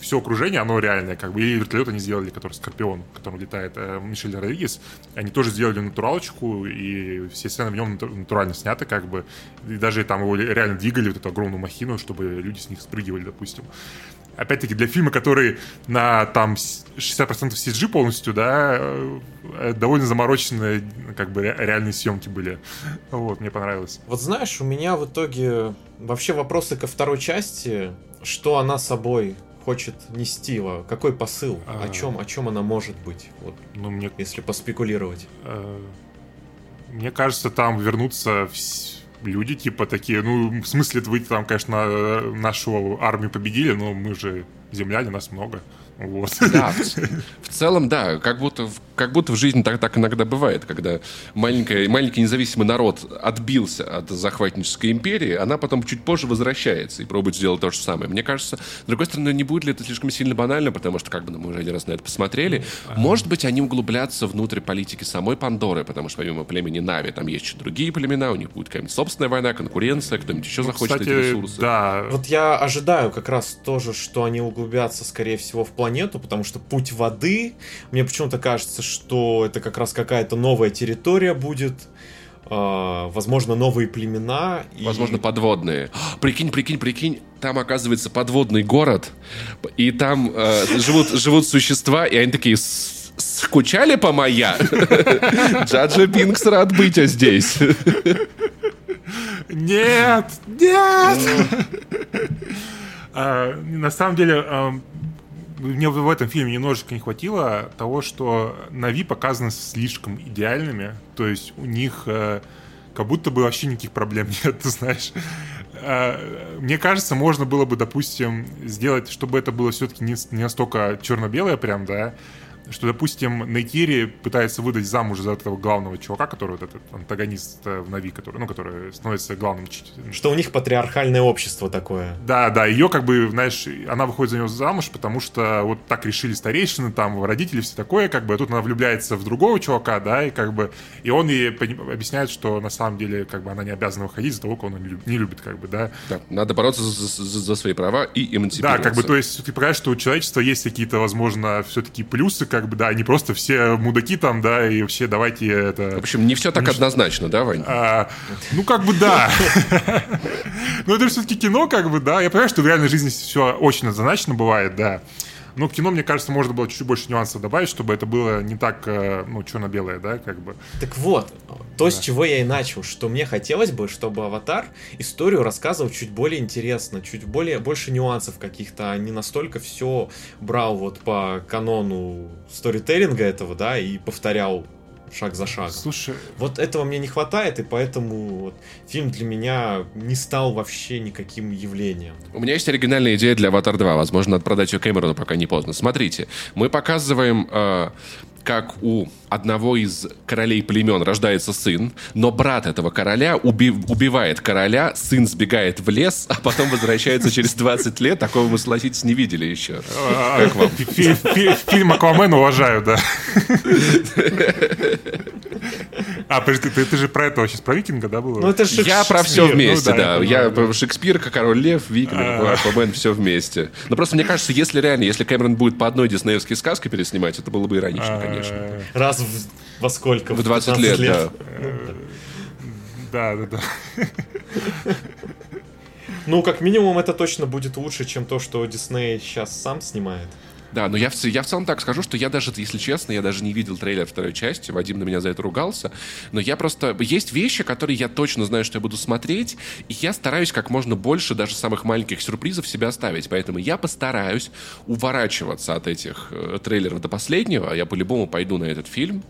все окружение, оно реальное, как бы, и вертолет они сделали, который Скорпион, в котором летает э, Мишель Родригес, они тоже сделали натуралочку, и все сцены в нем нату- натурально сняты, как бы, и даже там его реально двигали, вот эту огромную махину, чтобы люди с них спрыгивали, допустим опять-таки, для фильма, который на там с- 60% CG полностью, да, э, довольно замороченные, как бы, ре- реальные съемки были. Вот, мне понравилось. Вот знаешь, у меня в итоге вообще вопросы ко второй части, что она собой хочет нести, во- какой посыл, А. о чем, о чем она может быть, вот, Ну, мне, если поспекулировать. э, мне кажется, там вернутся вс- люди, типа, такие, ну, в смысле, вы там, конечно, нашу армию победили, но мы же земляне, нас много. Вот. Да, в, в целом, да, как будто, в- как будто в жизни так, так иногда бывает, когда маленькая, маленький независимый народ отбился от захватнической империи, она потом чуть позже возвращается и пробует сделать то же самое. Мне кажется, с другой стороны, не будет ли это слишком сильно банально, потому что, как бы ну, мы уже один раз на это посмотрели, может быть, они углубляться внутрь политики самой Пандоры, потому что помимо племени Нави там есть еще другие племена, у них будет какая-нибудь собственная война, конкуренция, кто-нибудь еще захочет эти Ну, Кстати, ресурсы. да, Вот я ожидаю как раз тоже, что они углубятся, скорее всего, в планету, потому что путь воды, мне почему-то кажется, что это как раз какая-то новая территория будет, а, возможно, новые племена. и- Возможно, подводные. Прикинь, прикинь, прикинь, там оказывается подводный город, и там э, живут, живут существа, и они такие «С- скучали по моя? Джаджа Пинкс рад быть а здесь. Нет! Нет! А, На самом деле, мне в этом фильме немножечко не хватило того, что Нави показаны слишком идеальными. То есть у них э, как будто бы вообще никаких проблем нет, ты знаешь. А, Мне кажется, можно было бы, допустим, сделать, чтобы это было все-таки не, не настолько черно-белое прям, да, что, допустим, Нейтири пытается выдать замуж за этого главного чувака, который вот этот антагонист э, в Нави, который, ну, который становится главным Что у них патриархальное общество такое. да, да, ее как бы, знаешь, она выходит за него замуж, потому что вот так решили старейшины, там, родители, все такое, как бы, а тут она влюбляется в другого чувака, да, и как бы, и он ей объясняет, что на самом деле, как бы, она не обязана выходить за того, кого она не люб- не любит, как бы, да. Да, надо бороться за, за- за свои права и Да, эмансипироваться. как бы, то есть, ты понимаешь, что у человечества есть какие-то, возможно, все-таки плюсы, как бы, да, не просто все мудаки там, да, и вообще давайте это... В общем, не все так однозначно, да, Вань? А, ну, как бы да. Но это все-таки кино, как бы, да. Я понимаю, что в реальной жизни все очень однозначно бывает, да. Но в кино, мне кажется, можно было чуть больше нюансов добавить, чтобы это было не так, э, ну, черно-белое, да, как бы. Так вот, то, с чего я и начал, что мне хотелось бы, чтобы Аватар историю рассказывал чуть более интересно, чуть более больше нюансов каких-то, а не настолько все брал вот по канону сторителлинга этого, да, и повторял шаг за шагом. Слушай, Вот этого мне не хватает, и поэтому вот, фильм для меня не стал вообще никаким явлением. У меня есть оригинальная идея для «Аватар 2». Возможно, надо продать ее Кэмерону, пока не поздно. Смотрите, мы показываем, э, как у одного из королей племен рождается сын, но брат этого короля уби- убивает короля, сын сбегает в лес, а потом возвращается через 20 лет. Такого мы, согласитесь, не видели еще. Как вам? фи- фи- фи- фильм «Аквамен» уважаю, да. А, подожди, ты, ты же про этого сейчас, про викинга, да, было? Ну это же Я про все Шекспир. вместе, ну да, да. я Я понимаю, про Шекспир, как король Лев, Викинг, Аквамен, все вместе. Но просто мне кажется, если реально, если Кэмерон будет по одной диснеевской сказке переснимать, это было бы иронично, конечно. Э, Раз в, во сколько? В 20 лет, да. Да, да, да. Ну, как минимум, это точно будет лучше, чем то, что Дисней сейчас сам снимает. Да, но я в, я в целом так скажу, что я даже, если честно, я даже не видел трейлер второй части. Вадим на меня за это ругался. Но я просто... Есть вещи, которые я точно знаю, что я буду смотреть, и я стараюсь как можно больше даже самых маленьких сюрпризов себя оставить. Поэтому я постараюсь уворачиваться от этих э, трейлеров до последнего. Я по-любому пойду на этот фильм,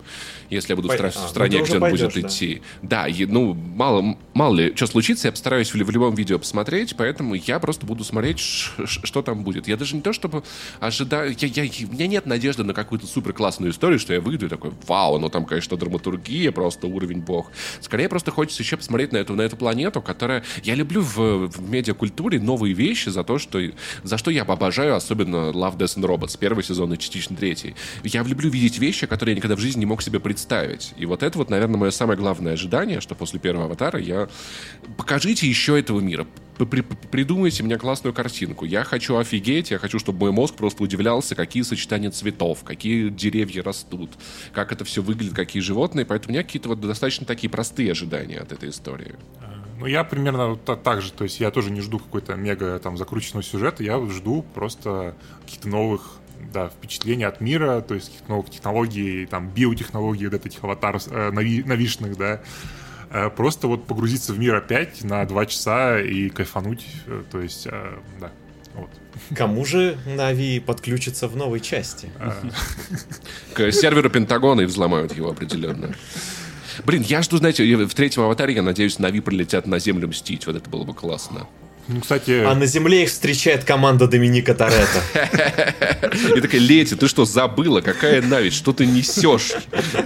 если я буду в, Пой- стра- а, в ну стране, где он будет пойдешь, да. идти. Да, и, ну, мало, мало ли, что случится, я постараюсь в, в любом видео посмотреть, поэтому я просто буду смотреть, что там будет. Я даже не то, чтобы ожидаю... Я, я- у меня нет надежды на какую-то супер классную историю, что я выйду и такой, вау, ну там, конечно, драматургия, просто уровень бог. Скорее, просто хочется еще посмотреть на эту, на эту планету, которая... Я люблю в, в медиакультуре новые вещи за то, что... За что я обожаю, особенно Love, Death and Robots, первый сезон и частично третий. Я люблю видеть вещи, которые я никогда в жизни не мог себе представить. И вот это вот, наверное, мое самое главное ожидание, что после первого аватара я... Покажите еще этого мира. Придумайте мне классную картинку. Я хочу офигеть, я хочу, чтобы мой мозг просто удивлялся, какие сочетания цветов, какие деревья растут, как это все выглядит, какие животные. Поэтому у меня какие-то вот достаточно такие простые ожидания от этой истории. Ну, я примерно так же, то есть я тоже не жду какой-то мега там закрученного сюжета, я жду просто каких-то новых да, впечатлений от мира, то есть каких-то новых технологий, там, биотехнологий, вот этих аватаров э, нави- навишных, да, просто вот погрузиться в мир опять на два часа и кайфануть, э, то есть, э, да, вот. Кому же Нави подключится в новой части? К серверу Пентагона и взломают его определенно. Блин, я жду, знаете, в третьем аватаре, я надеюсь, Нави прилетят на Землю мстить. Вот это было бы классно. Ну, кстати... А на земле их встречает команда Доминика Торетто. И такая, Лети, ты что, забыла? Какая Нави? Что ты несешь?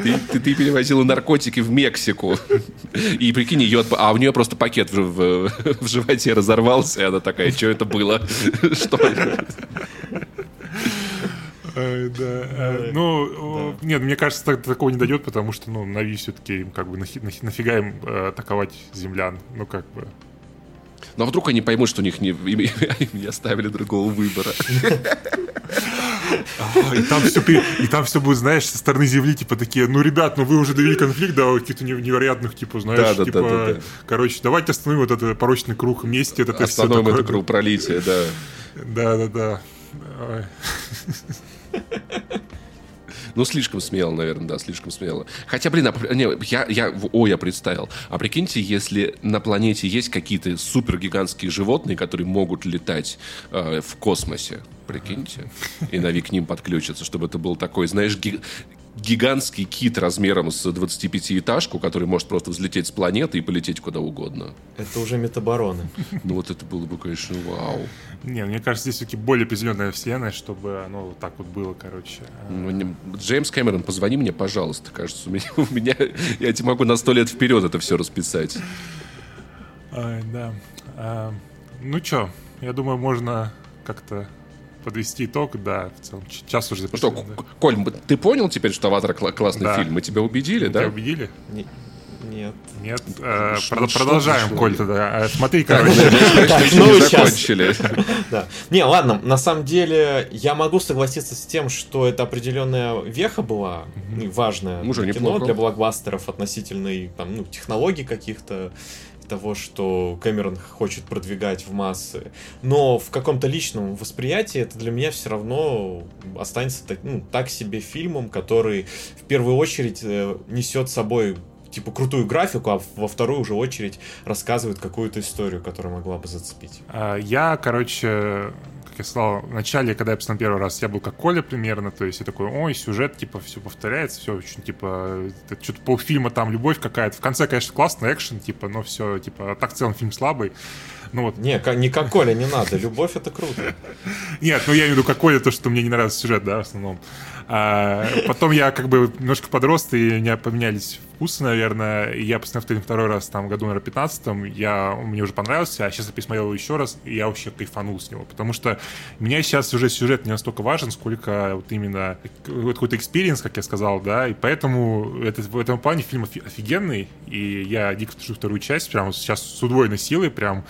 Ты, ты, ты перевозила наркотики в Мексику. И прикинь, ее, а у нее просто пакет в, в, в животе разорвался, и она такая, что это было? Что? Да. э, Ну, нет, мне кажется, так- такого не дойдет, потому что, ну, Нави все-таки, как бы, нафига им э, атаковать землян? Ну, как бы... Но вдруг они поймут, что у них не, им, им не оставили другого выбора. И там, все, и там все будет, знаешь, со стороны земли, типа, такие, ну, ребят, ну вы уже довели конфликт до каких-то не- невероятных, типа, знаешь, Да, да, типа, да, да, да. короче, давайте остановим вот этот порочный круг вместе, это Остановим это кровопролитие, да. Да, да, да. Ну, слишком смело, наверное, да, слишком смело. Хотя, блин, а, не, я, я, о, я представил. А прикиньте, если на планете есть какие-то супергигантские животные, которые могут летать э, в космосе, прикиньте, и Нави к ним подключится, чтобы это был такой, знаешь, ги- гигантский кит размером с 25-этажку, который может просто взлететь с планеты и полететь куда угодно. Это уже метабороны. Ну, вот это было бы, конечно, вау. Не, мне кажется, здесь все-таки более определенная вселенная, чтобы оно вот так вот было, короче. Ну, не- Джеймс Кэмерон, позвони мне, пожалуйста. Кажется, у меня, у меня я тебе могу на сто лет вперед это все расписать. Ай, да. А, ну чё, я думаю, можно как-то подвести итог, да, в целом. Час уже Ну что, записали, да. Коль, ты понял теперь, что «Аватар» кла- классный Да. фильм? Мы тебя убедили, Тебя да? убедили? Не- Нет. Нет? Э, что- прод- что продолжаем, пришло? Коль, тогда. Э, Смотри, короче. Мы ну закончили. Да. Не, ладно, на самом деле я могу согласиться с тем, что это определенная веха была ну, важная кино, для блокбастеров относительной там, ну, технологий каких-то того, что Кэмерон хочет продвигать в массы. Но в каком-то личном восприятии это для меня все равно останется так, ну, так себе фильмом, который в первую очередь э, несет с собой типа крутую графику, а во вторую уже очередь рассказывает какую-то историю, которая могла бы зацепить. А, Я, короче, как я сказал в начале, когда я посмотрел первый раз, я был как Коля примерно, то есть я такой, ой, сюжет, типа, все повторяется, все очень, типа, что-то полфильма там, любовь какая-то. В конце, конечно, классный экшен, типа, но все, типа, а так в целом фильм слабый. Ну вот, Не, не как Коля, не надо. Любовь это круто. Нет, ну я имею в виду как Коля, то, что мне не нравится сюжет, да, в основном. А, потом я как бы немножко подрос, и у меня поменялись вкусы, наверное. И я посмотрел фильм второй раз там году, наверное, 15 я, он мне уже понравился, а сейчас я пересмотрел его еще раз, и я вообще кайфанул с него. Потому что меня сейчас уже сюжет не настолько важен, сколько вот именно вот какой-то experience, как я сказал, да, и поэтому это, в этом плане фильм офи- офигенный, и я дико жду вторую часть, прям сейчас с удвоенной силой, прям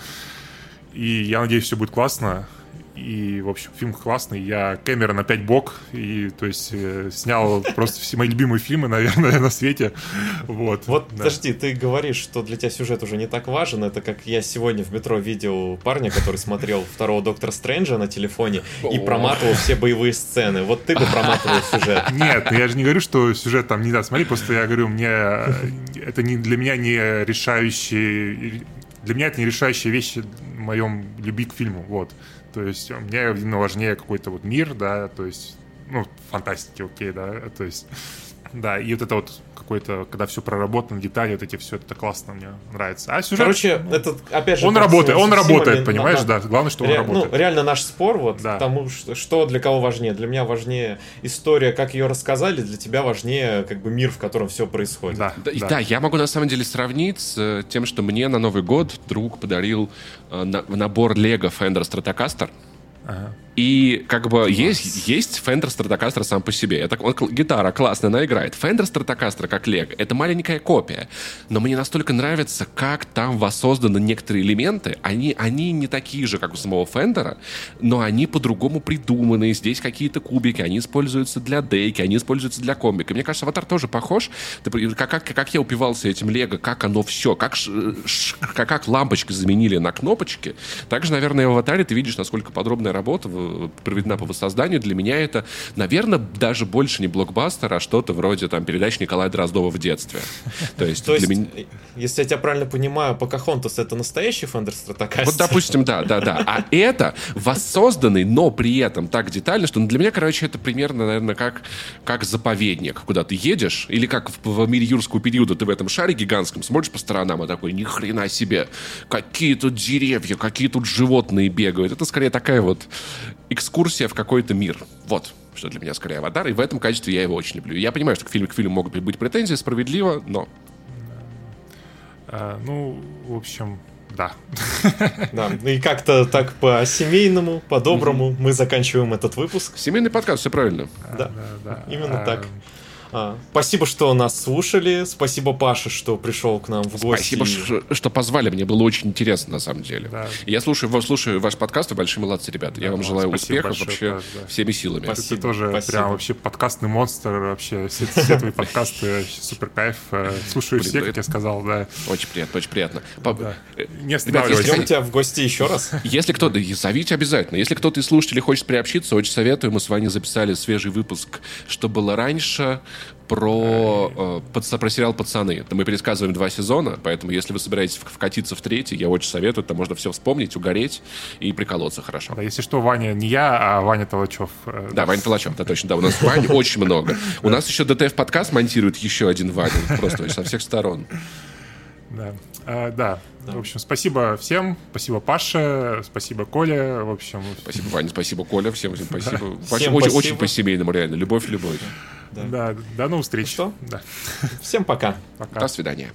и я надеюсь, все будет классно. И, в общем, фильм классный. Я Кэмерон опять бог. И, то есть, э, снял просто все мои любимые фильмы, наверное, на свете. Вот. Вот, да. подожди, ты говоришь, что для тебя сюжет уже не так важен. Это как я сегодня в метро видел парня, который смотрел второго Доктора Стрэнджа на телефоне и проматывал все боевые сцены. Вот ты бы проматывал сюжет. Нет, ну я же не говорю, что сюжет там не надо смотреть, просто я говорю, мне э, это не, для меня не решающий... Для меня это не решающая вещь в моем любви к фильму, вот. То есть мне ну, важнее какой-то вот мир, да, то есть, ну, фантастики, окей, да, то есть, да, и вот это вот какой-то, когда все проработано, детали, вот эти все, это классно, мне нравится. А сюжет... Короче, ну, это, опять же... он работает, он работает, понимаешь, на- да, главное, что он Ре- работает. Ну, реально наш спор вот Да. тому, что, что для кого важнее. Для меня важнее история, как ее рассказали, для тебя важнее как бы мир, в котором все происходит. Да, Да, да. да, я могу на самом деле сравнить с э, тем, что мне на Новый год друг подарил э, на- набор Лего Fender Stratocaster. Ага. И как бы есть, есть Fender Stratocaster сам по себе. Это, он, гитара классно, она играет. Fender Stratocaster, как Лего, это маленькая копия. Но мне настолько нравится, как там воссозданы некоторые элементы. Они, они не такие же, как у самого Фендера, но они по-другому придуманы. Здесь какие-то кубики, они используются для дейки, они используются для комбика. Мне кажется, Аватар тоже похож. Как, как, как я упивался этим Лего, как оно все, как, как, как лампочки заменили на кнопочки. Также, наверное, в Аватаре ты видишь, насколько подробная работа проведена по воссозданию. Для меня это, наверное, даже больше не блокбастер, а что-то вроде там передач Николая Дроздова в детстве. То есть, То для есть, меня... если я тебя правильно понимаю, Покахонтас это настоящий Фендер Стратокастер? Вот, допустим, да, да, да. А это воссозданный, но при этом так детально, что ну, для меня, короче, это примерно, наверное, как, как заповедник, куда ты едешь, или как в, в мире юрского периода ты в этом шаре гигантском смотришь по сторонам и такой, ни хрена себе, какие тут деревья, какие тут животные бегают. Это скорее такая вот экскурсия в какой-то мир. Вот что для меня скорее «Аватар», и в этом качестве я его очень люблю. Я понимаю, что к фильму к фильму могут быть претензии, справедливо, но Э, Ну, в общем, да. Да, ну и как-то так по-семейному, по-доброму мы заканчиваем этот выпуск. семейный подкаст, все правильно. Да, Да, да. именно А, так. А, спасибо, что нас слушали. Спасибо, Паша, что пришел к нам в гости. Спасибо, что, что позвали. Мне было очень интересно, на самом деле. Да. Я слушаю, слушаю ваш подкаст, вы большие молодцы, ребята. Я вам да, желаю успехов большое, вообще Паш, да. всеми силами. Спасибо. Ты тоже спасибо. прям вообще подкастный монстр, вообще все, все твои подкасты вообще супер кайф. Э, Слушаю все, ну как я сказал, да. Очень приятно, очень приятно. Да. э, Не останавливайся. Ждем если- тебя в гости еще раз. Если кто-то, и зовите обязательно. Если кто-то из слушателей хочет приобщиться, очень советую. Мы с вами записали свежий выпуск «Что было раньше» про, э, про сериал «Пацаны». Мы пересказываем два сезона, поэтому если вы собираетесь вкатиться в третий, я очень советую. Там можно все вспомнить, угореть и приколоться хорошо. Да, если что, Ваня не я, а Ваня Толочев. Э, Да, Ваня Толачев, да, точно, да. У нас Вань очень много. У нас еще ДТФ подкаст монтирует еще один Ваня. Просто со всех сторон. Да. А, да. В общем, спасибо всем. Спасибо Паше. Спасибо Коле. В общем, Спасибо, Ваня, спасибо, Коля, всем, всем спасибо. Ваня, Всем очень, спасибо. очень по-семейному, реально. Любовь, любовь. да, до новых встреч. Что? Да. Всем пока. Пока. До свидания.